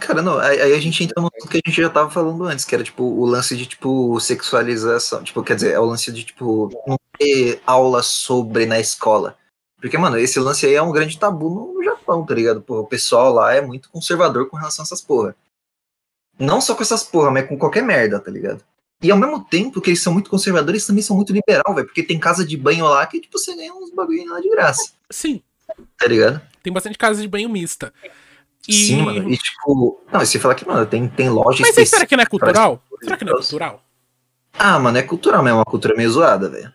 Cara, não, aí, a gente entra no que a gente já tava falando antes, que era tipo o lance de tipo sexualização. Tipo, quer dizer, é o lance de tipo não ter aula sobre na escola. Porque, mano, esse lance aí é um grande tabu no, Japão, tá ligado? Pô, o pessoal lá é muito conservador com relação a essas porra. Não só com essas porra, mas com qualquer merda, tá ligado? E ao mesmo tempo que eles são muito conservadores, eles também são muito liberal, velho. Porque tem casa de banho lá que, tipo, você ganha uns bagulho lá de graça, Sim, tá ligado? tem bastante casa de banho mista. E... Sim, mano. E tipo. Não, e você fala que, mano, tem, tem loja Mas aí, será que não é cultural? pra- Será que não é cultural? Ah, mano, é cultural mesmo, é uma cultura meio zoada, velho.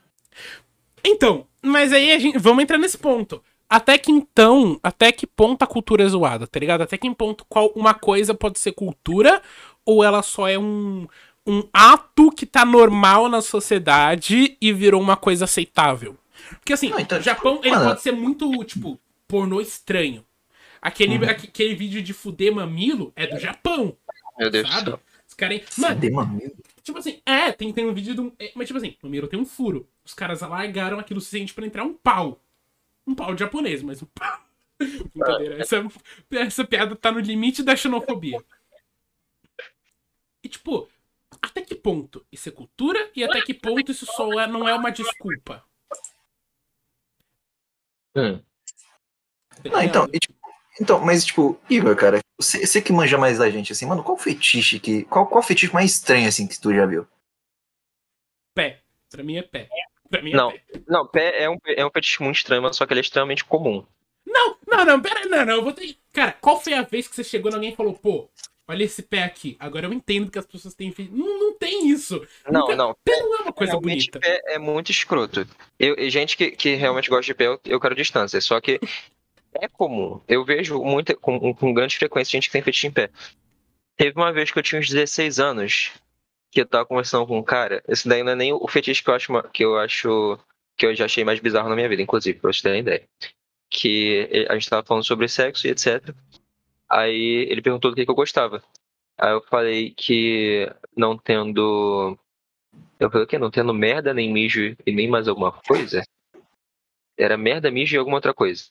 Então, mas aí a gente. Vamos entrar nesse ponto. até que então, até que ponto a cultura é zoada, tá ligado? Até que ponto qual uma coisa pode ser cultura ou ela só é um, um ato que tá normal na sociedade e virou uma coisa aceitável. Porque assim, Não, então, o Japão, tipo, ele mano- pode ser muito, tipo, pornô estranho. Aquele, Uhum. aque- aquele vídeo de fuder mamilo é do Japão, Meu Deus do sabe? céu. Os caras. Mano, Cadê, mano? Tipo assim, é, tem, tem um vídeo de um. é, mas tipo assim, o Miro tem um furo. Os caras alargaram aquilo suficiente pra entrar um pau. Um pau de japonês, mas um pau. [laughs] Brincadeira. Essa, essa piada tá no limite da xenofobia. E tipo, até que ponto isso é cultura e até que ponto isso só é- não é uma desculpa? Hum. Não, então, e, tipo, então, mas tipo, Igor, cara, você, você que manja mais da gente, assim, mano, qual fetiche que. Qual, qual fetiche mais estranho, assim, que tu já viu? Pé. Pra mim é pé. Pra mim é Não. pé. Não, pé é um, é um fetiche muito estranho, mas só que ele é extremamente comum. Não, não, não, pera, não, não, eu vou ter. Cara, qual foi a vez que você chegou em alguém e falou, pô, olha esse pé aqui. Agora eu entendo que as pessoas têm. Não, não tem isso. Não, Nunca- não. Pé não é uma coisa realmente bonita. pé é muito escroto. Eu, e gente que, que realmente gosta de pé, eu, eu quero distância. Só que é comum. Eu vejo muita, com, com grande frequência gente que tem fetiche em pé. Teve uma vez que eu tinha uns 16 anos que eu tava conversando com um cara. Esse daí não é nem o fetiche que eu acho, que eu acho que eu já achei mais bizarro na minha vida, inclusive, pra vocês terem ideia. Que a gente tava falando sobre sexo e etc. Aí ele perguntou do que, que eu gostava. Aí eu falei que não tendo eu falei o quê? Não tendo merda, nem mijo e nem mais alguma coisa? Era merda, mijo e alguma outra coisa.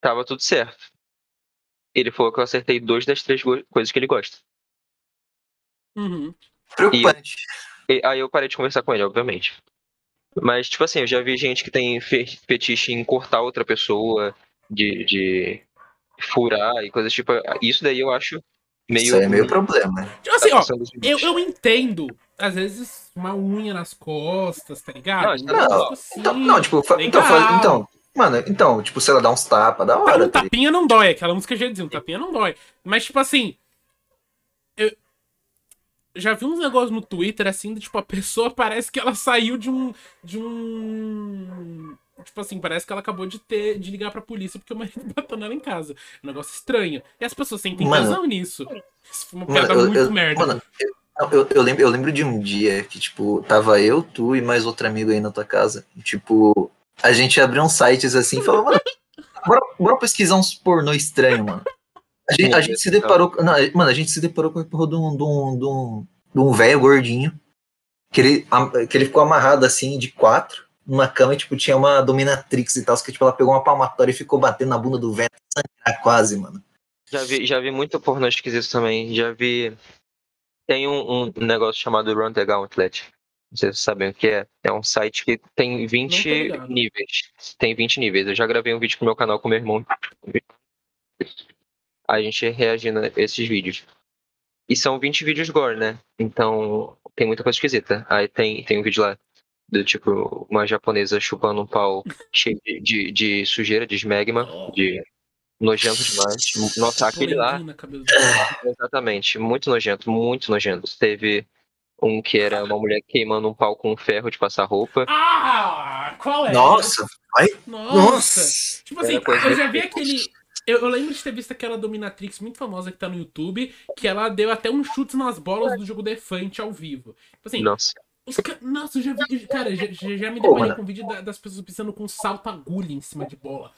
Tava tudo certo. Ele falou que eu acertei dois das três coisas que ele gosta. Uhum. Preocupante. E aí eu parei de conversar com ele, obviamente. Mas, tipo assim, eu já vi gente que tem fe- fetiche em cortar outra pessoa, de, de furar e coisas tipo. Isso daí eu acho meio. Isso aí é meio problema. Tipo assim, ó, eu, eu entendo, às vezes, uma unha nas costas, tá ligado? Não, é normal. negócio assim. Então, não, tipo, fa- então, fa- então, mano, então, tipo, se ela dá uns tapas, da hora. um tá tapinha não dói, aquela música já dizia, um tapinha não dói. Mas, tipo assim. Eu já vi uns negócios no Twitter assim, de, tipo, a pessoa [laughs] parece que ela saiu de um. De um. Tipo assim, parece que ela acabou de ter de ligar pra polícia porque o marido [laughs] bateu nela em casa. Um negócio estranho. E as pessoas sentem Mano. razão nisso. Isso foi uma Mano, piada eu- muito eu- merda. mano, eu, eu, eu lembro, eu lembro de um dia que, tipo, tava eu, tu e mais outro amigo aí na tua casa. E, tipo, a gente abriu uns sites assim e falou, mano, bora, bora pesquisar uns pornô estranho, mano. A gente, a gente se deparou. Não, mano, a gente se deparou com a porra de um, de um, de um, de um velho gordinho. Que ele, que ele ficou amarrado assim, de quatro, numa cama e, tipo, tinha uma dominatrix e tal. Que, tipo, ela pegou uma palmatória e ficou batendo na bunda do velho, sangrar quase, mano. Já vi, já vi muito pornô esquisito também. Já vi. Tem um, um negócio chamado Run the Gauntlet. Vocês sabem o que é. É um site que tem Não tô 20 ligado. níveis. Tem 20 níveis. Eu já gravei um vídeo pro meu canal com meu irmão. A gente reagindo a esses vídeos. E são 20 vídeos gore, né? Então tem muita coisa esquisita. Aí tem, tem um vídeo lá do tipo uma japonesa chupando um pau [laughs] cheio de, de, de sujeira, de esmegma, de nojento demais. Nossa, aquele lá. [laughs] Exatamente, muito nojento, muito nojento. Teve um que era uma mulher queimando um pau com um ferro de passar roupa. Ah! Qual é? Nossa, Nossa! nossa. Tipo assim, eu já vi aquele. Eu, eu lembro de ter visto aquela dominatrix muito famosa que tá no YouTube, que ela deu até um chute nas bolas do jogo Defante ao vivo. Tipo assim, Nossa, Nossa, eu já vi. Cara, já, já, me deparei mano. com vídeo da- das pessoas pisando com salto agulha em cima de bola.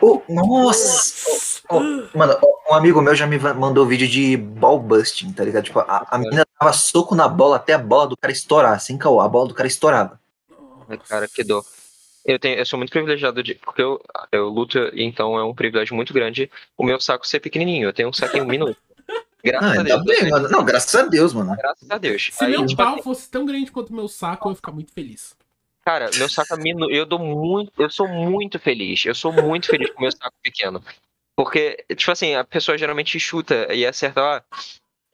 Oh, nossa! Oh, mano, um amigo meu já me mandou vídeo de ball busting, tá ligado? Tipo, a, a menina dava soco na bola até a bola do cara estourar, assim, caô, a bola do cara estourava. cara, que dor. Eu, tenho, eu sou muito privilegiado de. Porque eu, eu luto, então é um privilégio muito grande o meu saco ser pequenininho. Eu tenho um saquinho minuto. Graças Ah, a Deus. bem, mano. Não, graças a Deus, mano. Graças a Deus. Se Aí, meu tipo pau assim, fosse tão grande quanto meu saco, eu ia ficar muito feliz. Cara, meu saco é minu... eu dou muito, eu sou muito feliz. Eu sou muito feliz com meu saco pequeno. Porque, tipo assim, a pessoa geralmente chuta e acerta lá.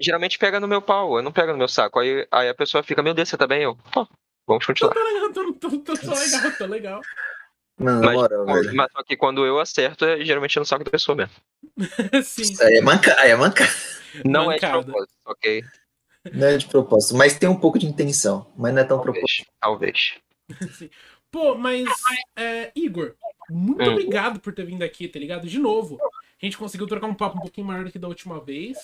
Geralmente pega no meu pau, eu não pego no meu saco. Aí, aí a pessoa fica, meu Deus, você tá bem? Eu, "Pô, vamos continuar. tô tô, tô, tô, tô legal, tô legal. Mano, na Mas, moral, velho. mas só que quando eu acerto, é geralmente no saco da pessoa mesmo. [laughs] Sim. Isso aí é manca, aí é manca. Não Mancada. é de propósito, ok? Não é de propósito, mas tem um pouco de intenção, mas não é tão propósito. Talvez. Talvez. Sim. Pô, mas, é, Igor, muito Hum. obrigado por ter vindo aqui, tá ligado? De novo. A gente conseguiu trocar um papo um pouquinho maior do que da última vez.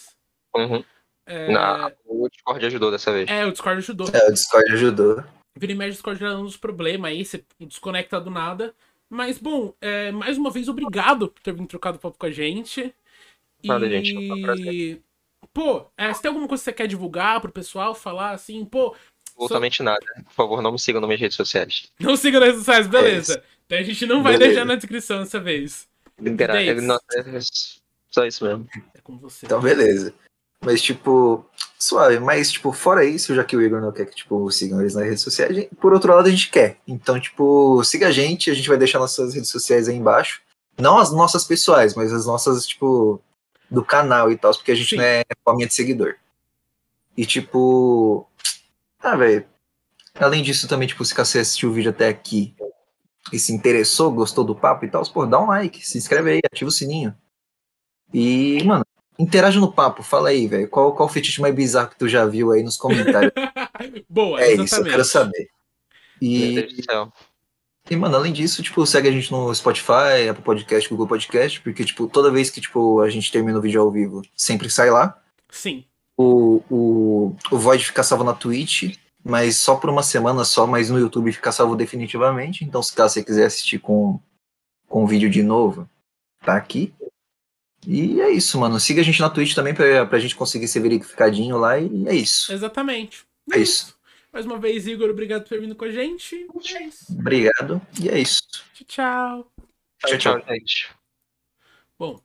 Uhum. É, Na- o Discord ajudou dessa vez. é, o Discord ajudou. É, o Discord ajudou. Vira e mexe, Discord já dando uns problemas aí, você desconecta do nada. Mas, bom, é, mais uma vez, obrigado por ter vindo trocado papo com a gente. Nada, gente, um prazer. Pô, é, se tem alguma coisa que você quer divulgar pro pessoal, falar assim, pô, Absolutamente nada. Por favor, não me sigam nas minhas redes sociais. não siga nas redes sociais, beleza. Então a gente não vai Beleza. deixar na descrição dessa vez. Libera- não, é Só isso mesmo. É com você. Então, beleza. Mas, tipo, suave. Mas, tipo, fora isso, já que o Igor não quer que, tipo, sigam eles nas redes sociais, gente- por outro lado, a gente quer. Então, tipo, siga a gente, a gente vai deixar nossas redes sociais aí embaixo. Não as nossas pessoais, mas as nossas, tipo, do canal e tal, porque a gente Sim. não é faminha de seguidor. E, tipo. Ah, velho. Além disso, também, tipo, se você assistiu o vídeo até aqui e se interessou, gostou do papo e tal, pô, dá um like, se inscreve aí, ativa o sininho. E, mano, interaja no papo, fala aí, velho. Qual, qual fetiche mais bizarro que tu já viu aí nos comentários? [laughs] Boa, é isso, eu exatamente. quero saber. E, e, mano, além disso, tipo, segue a gente no Spotify, Apple Podcast, Google Podcast, porque, tipo, toda vez que, tipo, a gente termina o vídeo ao vivo, sempre sai lá. Sim. O, o, o Void fica salvo na Twitch, mas só por uma semana só, mas no YouTube fica salvo definitivamente. Então, se caso você quiser assistir com, com o vídeo de novo, tá aqui. E é isso, mano. Siga a gente na Twitch também pra, pra gente conseguir ser verificadinho lá e é isso. Exatamente. É isso. Mais uma vez, Igor, obrigado por ter vindo com a gente. É isso. Obrigado. E é isso. Tchau, tchau. Tchau, tchau, gente. Bom,